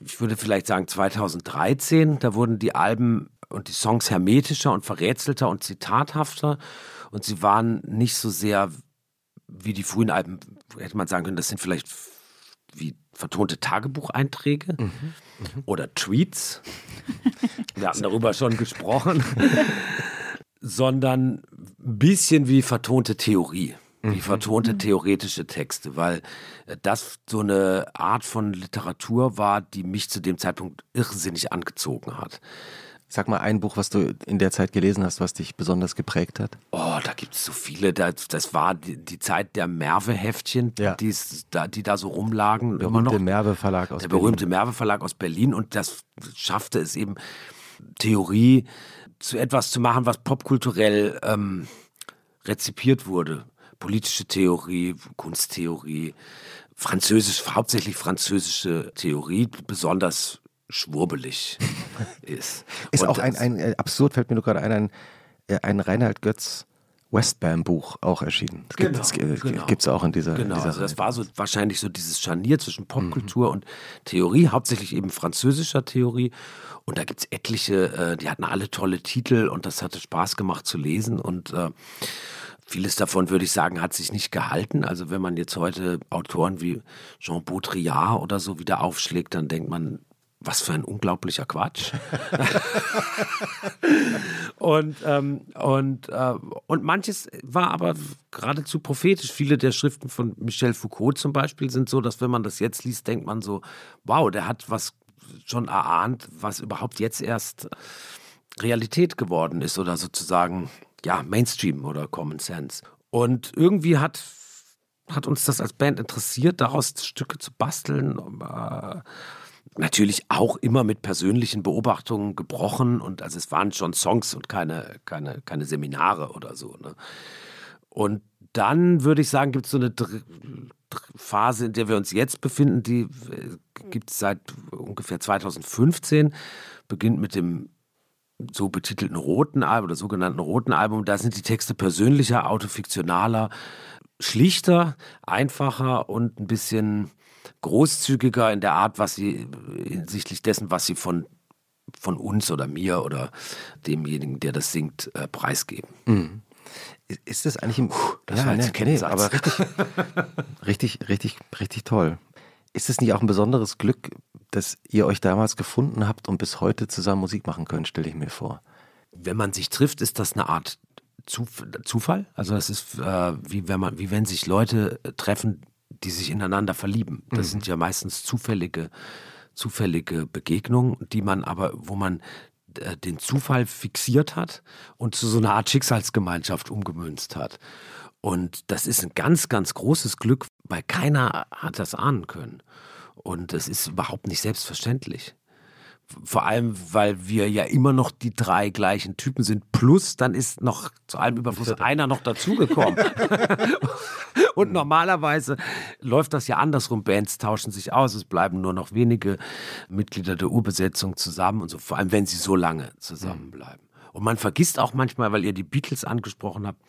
ich würde vielleicht sagen 2013, da wurden die Alben und die Songs hermetischer und verrätselter und zitathafter und sie waren nicht so sehr wie die frühen Alben, hätte man sagen können, das sind vielleicht wie vertonte Tagebucheinträge oder Tweets. Wir hatten darüber schon gesprochen. Sondern ein bisschen wie vertonte Theorie, wie vertonte theoretische Texte, weil äh, das so eine Art von Literatur war, die mich zu dem Zeitpunkt irrsinnig angezogen hat. Sag mal ein Buch, was du in der Zeit gelesen hast, was dich besonders geprägt hat. Oh, da gibt es so viele. Das, das war die, die Zeit der Merve-Heftchen, Ja. die, die da so rumlagen. immer Berühmte noch. Merve Verlag aus der Berlin. berühmte Merve Verlag aus Berlin und das schaffte es eben Theorie zu etwas zu machen, was popkulturell ähm, rezipiert wurde. Politische Theorie, Kunsttheorie, französisch, hauptsächlich französische Theorie, besonders schwurbelig ist. Ist Und auch ein, ein äh, absurd, fällt mir nur gerade ein, ein, äh, ein Reinhard Götz Westbam-Buch auch erschienen. Das gibt es Genau, genau. gibt's auch in dieser, in Genau, dieser also das war so wahrscheinlich so dieses Scharnier zwischen Popkultur und Theorie, hauptsächlich eben französischer Theorie. Und da gibt es etliche, äh, die hatten alle tolle Titel und das hatte Spaß gemacht zu lesen. Und äh, vieles davon, würde ich sagen, hat sich nicht gehalten. Also wenn man jetzt heute Autoren wie Jean Baudrillard oder so wieder aufschlägt, dann denkt man, was für ein unglaublicher Quatsch. Und, ähm, und, äh, und manches war aber geradezu prophetisch. Viele der Schriften von Michel Foucault zum Beispiel sind so, dass wenn man das jetzt liest, denkt man so, wow, der hat was schon erahnt, was überhaupt jetzt erst Realität geworden ist oder sozusagen, ja, Mainstream oder Common Sense. Und irgendwie hat, hat uns das als Band interessiert, daraus Stücke zu basteln. Äh, natürlich auch immer mit persönlichen Beobachtungen gebrochen und also es waren schon Songs und keine, keine, keine Seminare oder so. Ne? Und dann würde ich sagen, gibt es so eine Dr Phase, in der wir uns jetzt befinden, die äh, gibt es seit ungefähr 2015, beginnt mit dem so betitelten roten Album oder sogenannten roten Album. Da sind die Texte persönlicher, autofiktionaler, schlichter, einfacher und ein bisschen großzügiger in der Art, was sie hinsichtlich dessen, was sie von, von uns oder mir oder demjenigen, der das singt, äh, preisgeben. Mhm. Ist das eigentlich ein. Das ja, ne, nee, aber richtig, richtig, richtig, richtig toll. Ist es nicht auch ein besonderes Glück, dass ihr euch damals gefunden habt und bis heute zusammen Musik machen könnt, stelle ich mir vor. Wenn man sich trifft, ist das eine Art Zufall. Also das ist äh, wie wenn man, wie wenn sich Leute treffen, die sich ineinander verlieben. Das mhm. sind ja meistens zufällige, zufällige Begegnungen, die man aber, wo man äh, den Zufall fixiert hat und zu so einer Art Schicksalsgemeinschaft umgemünzt hat. Und das ist ein ganz, ganz großes Glück, weil keiner hat das ahnen können. Und es ist überhaupt nicht selbstverständlich. Vor allem, weil wir ja immer noch die drei gleichen Typen sind. Plus, dann ist noch zu allem Überfluss einer noch dazugekommen. Und normalerweise läuft das ja andersrum. Bands tauschen sich aus. Es bleiben nur noch wenige Mitglieder der Urbesetzung zusammen und so. Vor allem, wenn sie so lange zusammenbleiben. Und man vergisst auch manchmal, weil ihr die Beatles angesprochen habt,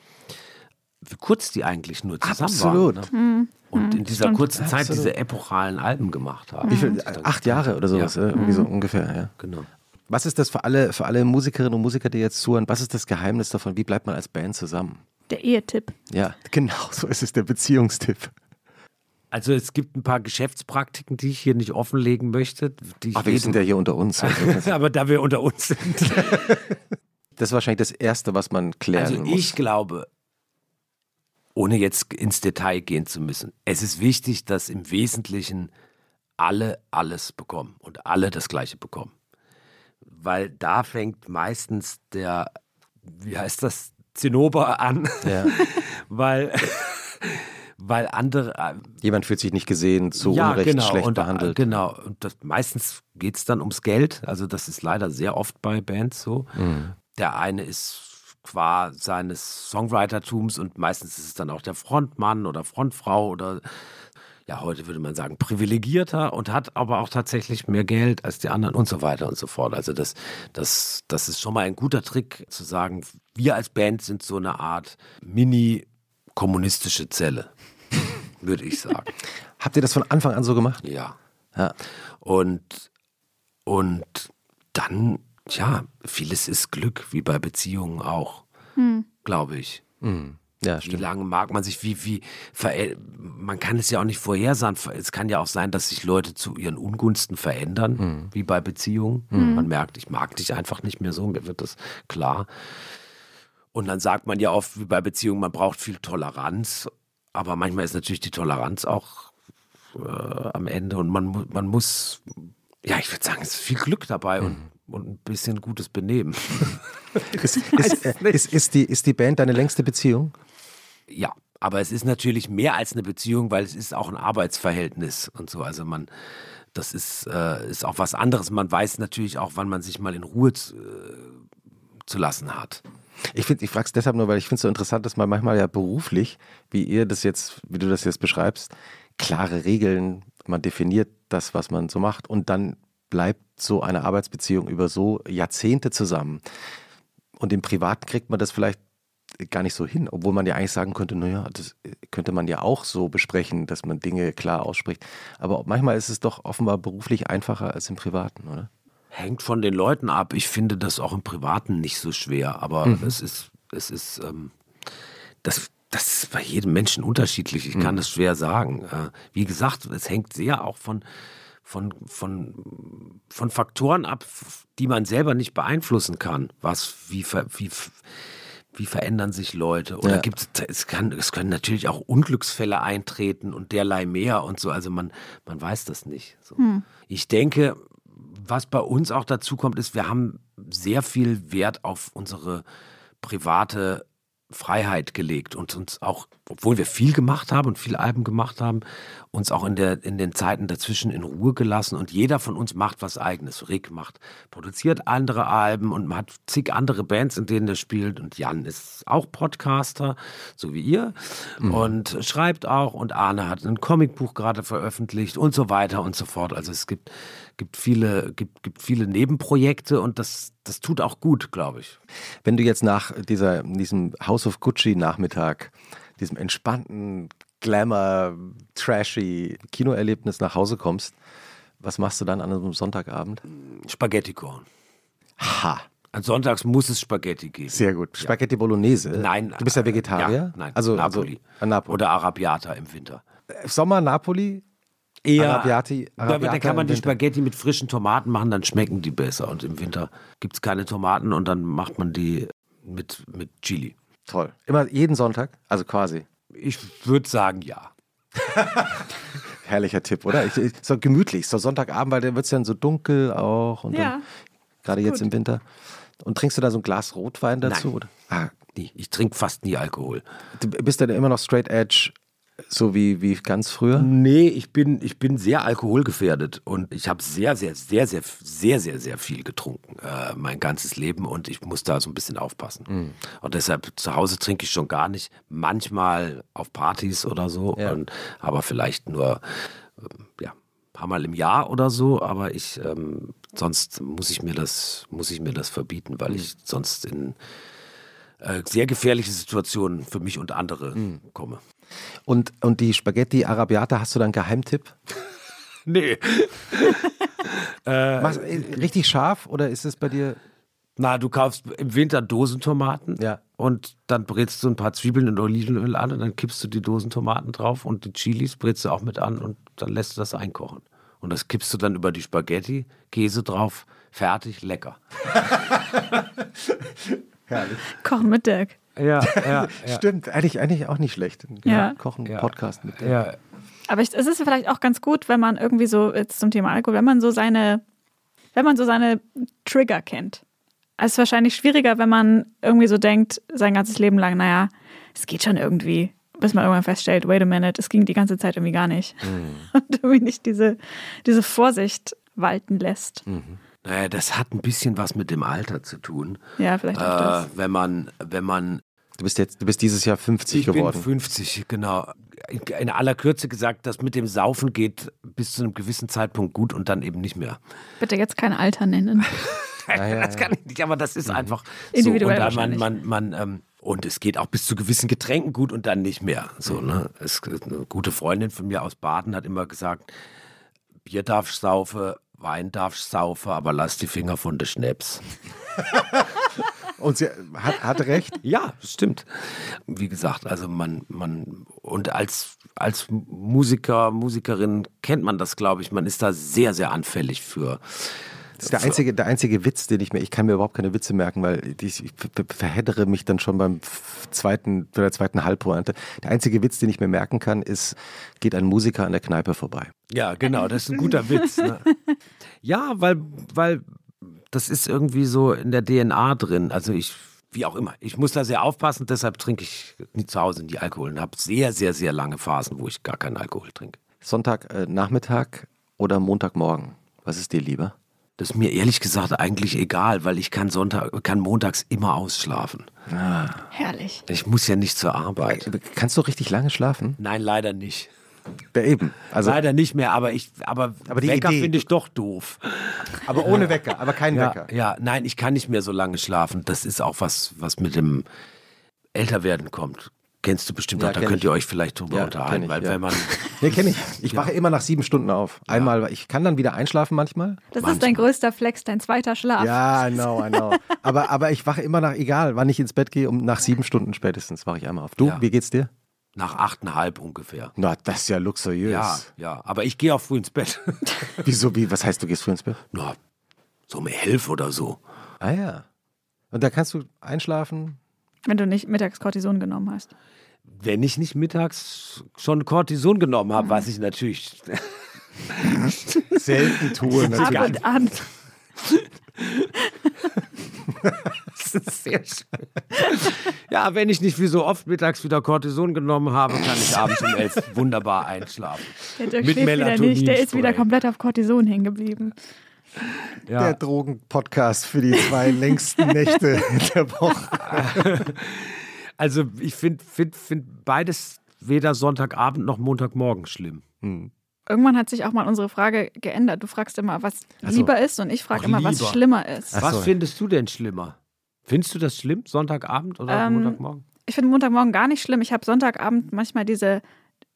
kurz die eigentlich nur zusammen Absolut. waren. Ne? Mhm. Und in dieser Stimmt. kurzen Zeit Absolut. diese epochalen Alben gemacht haben. Wie viel? Acht Jahre oder sowas, ja. irgendwie so mhm. ungefähr, ja. Genau. Was ist das für alle, für alle Musikerinnen und Musiker, die jetzt zuhören, was ist das Geheimnis davon? Wie bleibt man als Band zusammen? Der Ehetipp. Ja, genau, so ist es, der Beziehungstipp. Also es gibt ein paar Geschäftspraktiken, die ich hier nicht offenlegen möchte. Die Ach, wir sind ja hier unter uns. Also. Aber da wir unter uns sind. das ist wahrscheinlich das Erste, was man klären also muss. Also ich glaube, ohne jetzt ins Detail gehen zu müssen. Es ist wichtig, dass im Wesentlichen alle alles bekommen und alle das Gleiche bekommen. Weil da fängt meistens der, wie heißt das, Zinnober an. Ja. weil, weil andere. Äh, Jemand fühlt sich nicht gesehen, zu ja, Unrecht genau, schlecht und, äh, behandelt. Genau. Und das, meistens geht es dann ums Geld. Also, das ist leider sehr oft bei Bands so. Mhm. Der eine ist qua seines Songwritertums und meistens ist es dann auch der Frontmann oder Frontfrau oder ja, heute würde man sagen, privilegierter und hat aber auch tatsächlich mehr Geld als die anderen und so weiter und so fort. Also das, das, das ist schon mal ein guter Trick zu sagen, wir als Band sind so eine Art mini-kommunistische Zelle, würde ich sagen. Habt ihr das von Anfang an so gemacht? Ja. ja. Und, und dann Tja, vieles ist Glück, wie bei Beziehungen auch, hm. glaube ich. Hm. Ja, wie lange mag man sich, wie, wie, man kann es ja auch nicht vorhersagen. Es kann ja auch sein, dass sich Leute zu ihren Ungunsten verändern, hm. wie bei Beziehungen. Hm. Man merkt, ich mag dich einfach nicht mehr so, mir wird das klar. Und dann sagt man ja oft, wie bei Beziehungen, man braucht viel Toleranz. Aber manchmal ist natürlich die Toleranz auch äh, am Ende und man, man muss, ja, ich würde sagen, es ist viel Glück dabei und hm und ein bisschen gutes Benehmen. ist, ist, ist, ist, die, ist die Band deine längste Beziehung? Ja, aber es ist natürlich mehr als eine Beziehung, weil es ist auch ein Arbeitsverhältnis und so. Also man, das ist, äh, ist auch was anderes. Man weiß natürlich auch, wann man sich mal in Ruhe zu, äh, zu lassen hat. Ich ich frage es deshalb nur, weil ich finde es so interessant, dass man manchmal ja beruflich, wie ihr das jetzt, wie du das jetzt beschreibst, klare Regeln, man definiert das, was man so macht und dann bleibt so eine Arbeitsbeziehung über so Jahrzehnte zusammen. Und im Privaten kriegt man das vielleicht gar nicht so hin, obwohl man ja eigentlich sagen könnte, naja, das könnte man ja auch so besprechen, dass man Dinge klar ausspricht. Aber manchmal ist es doch offenbar beruflich einfacher als im Privaten, oder? Hängt von den Leuten ab. Ich finde das auch im Privaten nicht so schwer, aber mhm. es ist, es ist, ähm, das, das ist bei jedem Menschen unterschiedlich. Ich kann mhm. das schwer sagen. Äh, wie gesagt, es hängt sehr auch von, von, von, von Faktoren ab, die man selber nicht beeinflussen kann. Was, wie, wie, wie verändern sich Leute? Oder ja. gibt es, kann, es können natürlich auch Unglücksfälle eintreten und derlei mehr und so. Also man, man weiß das nicht. So. Hm. Ich denke, was bei uns auch dazu kommt, ist, wir haben sehr viel Wert auf unsere private Freiheit gelegt und uns auch, obwohl wir viel gemacht haben und viel Alben gemacht haben, uns auch in, der, in den Zeiten dazwischen in Ruhe gelassen und jeder von uns macht was eigenes. Rick macht, produziert andere Alben und man hat zig andere Bands, in denen er spielt und Jan ist auch Podcaster, so wie ihr mhm. und schreibt auch und Arne hat ein Comicbuch gerade veröffentlicht und so weiter und so fort. Also es gibt, gibt, viele, gibt, gibt viele Nebenprojekte und das, das tut auch gut, glaube ich. Wenn du jetzt nach dieser, diesem House of Gucci Nachmittag, diesem entspannten Glamour, trashy Kinoerlebnis nach Hause kommst, was machst du dann an einem Sonntagabend? Spaghetti kochen. Ha. An Sonntags muss es Spaghetti geben. Sehr gut. Spaghetti ja. Bolognese? Nein. Du bist ja Vegetarier? Ja, nein. Also, Napoli. Also, Napoli. Oder Arabiata im Winter. Sommer Napoli? Eher, Arabiati, Arabiata da kann man die Spaghetti mit frischen Tomaten machen, dann schmecken die besser. Und im Winter gibt es keine Tomaten und dann macht man die mit, mit Chili. Toll. Immer jeden Sonntag? Also quasi. Ich würde sagen, ja. Herrlicher Tipp, oder? Ich, ich, so gemütlich, so Sonntagabend, weil dann wird es dann so dunkel auch. Und ja. Gerade jetzt im Winter. Und trinkst du da so ein Glas Rotwein dazu? Nein. Oder? Ah, nie. Ich trinke fast nie Alkohol. Du bist dann immer noch straight edge so wie, wie ganz früher? Nee, ich bin, ich bin sehr alkoholgefährdet und ich habe sehr, sehr, sehr, sehr, sehr, sehr, sehr viel getrunken, äh, mein ganzes Leben und ich muss da so ein bisschen aufpassen. Mhm. Und deshalb zu Hause trinke ich schon gar nicht. Manchmal auf Partys oder so, ja. und, aber vielleicht nur, äh, ja, ein paar Mal im Jahr oder so, aber ich, ähm, sonst muss ich mir das, muss ich mir das verbieten, weil mhm. ich sonst in äh, sehr gefährliche Situationen für mich und andere mhm. komme. Und, und die Spaghetti Arabiata, hast du da einen Geheimtipp? nee. äh, Machst, richtig scharf oder ist es bei dir? Na, du kaufst im Winter Dosentomaten ja. und dann brätst du ein paar Zwiebeln und Olivenöl an und dann kippst du die Dosentomaten drauf und die Chilis brätst du auch mit an und dann lässt du das einkochen. Und das kippst du dann über die Spaghetti, Käse drauf, fertig, lecker. Herrlich. Kochen mit Dirk. Ja, ja, ja. Stimmt, eigentlich, eigentlich auch nicht schlecht. Ja. Kochen, Podcast mit Ja. Aber es ist vielleicht auch ganz gut, wenn man irgendwie so, jetzt zum Thema Alkohol, wenn man so seine, wenn man so seine Trigger kennt. Es ist wahrscheinlich schwieriger, wenn man irgendwie so denkt, sein ganzes Leben lang, naja, es geht schon irgendwie, bis man irgendwann feststellt, wait a minute, es ging die ganze Zeit irgendwie gar nicht. Mhm. Und irgendwie nicht diese, diese Vorsicht walten lässt. Mhm. Naja, das hat ein bisschen was mit dem Alter zu tun. Ja, vielleicht auch äh, das. Wenn man, wenn man. Du bist jetzt, du bist dieses Jahr 50 ich geworden. Ich bin 50, genau. In aller Kürze gesagt, das mit dem Saufen geht bis zu einem gewissen Zeitpunkt gut und dann eben nicht mehr. Bitte jetzt kein Alter nennen. ja, ja, das kann ich nicht, aber das ist mhm. einfach Individuell so. Und, man, man, man, ähm, und es geht auch bis zu gewissen Getränken gut und dann nicht mehr. So, ne? es, eine gute Freundin von mir aus Baden hat immer gesagt, Bier darf saufen, Wein darfst saufen, aber lass die Finger von der Schnaps. Und sie hat, hat recht? Ja, stimmt. Wie gesagt, also man, man, und als, als Musiker, Musikerin kennt man das, glaube ich. Man ist da sehr, sehr anfällig für, das ist der einzige, der einzige Witz, den ich mir, ich kann mir überhaupt keine Witze merken, weil ich, ich verheddere mich dann schon beim zweiten, bei der zweiten Halbpointe. Der einzige Witz, den ich mir merken kann, ist, geht ein Musiker an der Kneipe vorbei. Ja, genau, das ist ein guter Witz. Ne? Ja, weil, weil das ist irgendwie so in der DNA drin. Also ich, wie auch immer, ich muss da sehr aufpassen, deshalb trinke ich nie zu Hause die Alkohol und habe sehr, sehr, sehr lange Phasen, wo ich gar keinen Alkohol trinke. Sonntagnachmittag äh, oder Montagmorgen? Was ist dir lieber? Das ist mir ehrlich gesagt eigentlich egal, weil ich kann Sonntag, kann montags immer ausschlafen. Ah. Herrlich. Ich muss ja nicht zur Arbeit. Kannst du richtig lange schlafen? Nein, leider nicht. Ja, eben. Also Leider nicht mehr, aber ich, aber, aber die Wecker finde ich doch doof. Aber ohne Wecker, aber kein ja, Wecker. Ja, nein, ich kann nicht mehr so lange schlafen. Das ist auch was, was mit dem Älterwerden kommt. Kennst du bestimmt ja, auch, da könnt ich. ihr euch vielleicht drüber ja, unterhalten, ich, weil ja. wenn man. Nee, kenne ich. Ich wache immer nach sieben Stunden auf. Einmal, ich kann dann wieder einschlafen manchmal. Das manchmal. ist dein größter Flex, dein zweiter Schlaf. Ja, I know, I know. aber, aber ich wache immer nach, egal wann ich ins Bett gehe, um nach sieben Stunden spätestens wache ich einmal auf. Du, wie geht's dir? Nach achteinhalb ungefähr. Na, das ist ja luxuriös. Ja, ja. Aber ich gehe auch früh ins Bett. Wieso, wie? Was heißt, du gehst früh ins Bett? Na, so um elf oder so. Ah ja. Und da kannst du einschlafen? Wenn du nicht mittags Cortison genommen hast wenn ich nicht mittags schon Cortison genommen habe, was ich natürlich selten tue. Natürlich. Ab und an. Das ist sehr schön. Ja, wenn ich nicht wie so oft mittags wieder Cortison genommen habe, kann ich abends um elf wunderbar einschlafen. Der Dirk Mit schläft wieder nicht, der ist wieder komplett auf Cortison hängen geblieben. Der Ja. Drogenpodcast für die zwei längsten Nächte der Woche. Also ich finde find, find beides weder Sonntagabend noch Montagmorgen schlimm. Irgendwann hat sich auch mal unsere Frage geändert. Du fragst immer, was Ach so. lieber ist und ich frage immer, was lieber. schlimmer ist. Ach Was so. findest du denn schlimmer? Findest du das schlimm, Sonntagabend oder Ähm, Montagmorgen? Ich finde Montagmorgen gar nicht schlimm. Ich habe Sonntagabend manchmal diese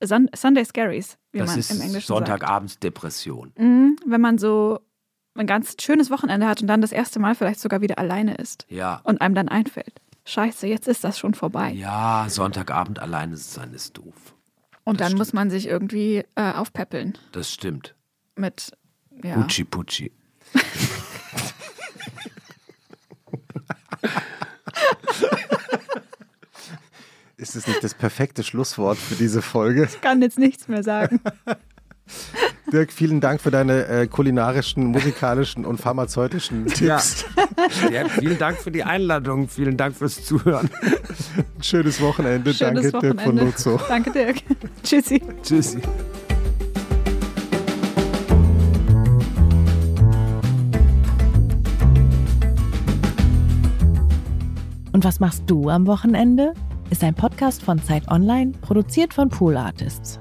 Sun Sunday Scaries, wie Das man ist im Englischen Sonntagabendsdepression. sagt. Mhm, wenn man so ein ganz schönes Wochenende hat und dann das erste Mal vielleicht sogar wieder alleine ist Ja. und einem dann einfällt, scheiße, jetzt ist das schon vorbei. Ja, Sonntagabend alleine sein ist doof. und das dann muss man sich irgendwie äh, aufpäppeln Das stimmt. mit, ja. Pucci Pucci. Ist es nicht das perfekte Schlusswort für diese Folge? Ich kann jetzt nichts mehr sagen. Dirk, vielen Dank für deine äh, kulinarischen, musikalischen und pharmazeutischen Tipps. Ja, vielen Dank für die Einladung. Vielen Dank fürs Zuhören. Ein schönes Wochenende. Schönes Danke, Dirk von Wochenende. Lutzow. Danke, Dirk. Tschüssi. Tschüssi. Und was machst du am Wochenende? Ist ein Podcast von Zeit Online, produziert von Pool Artists.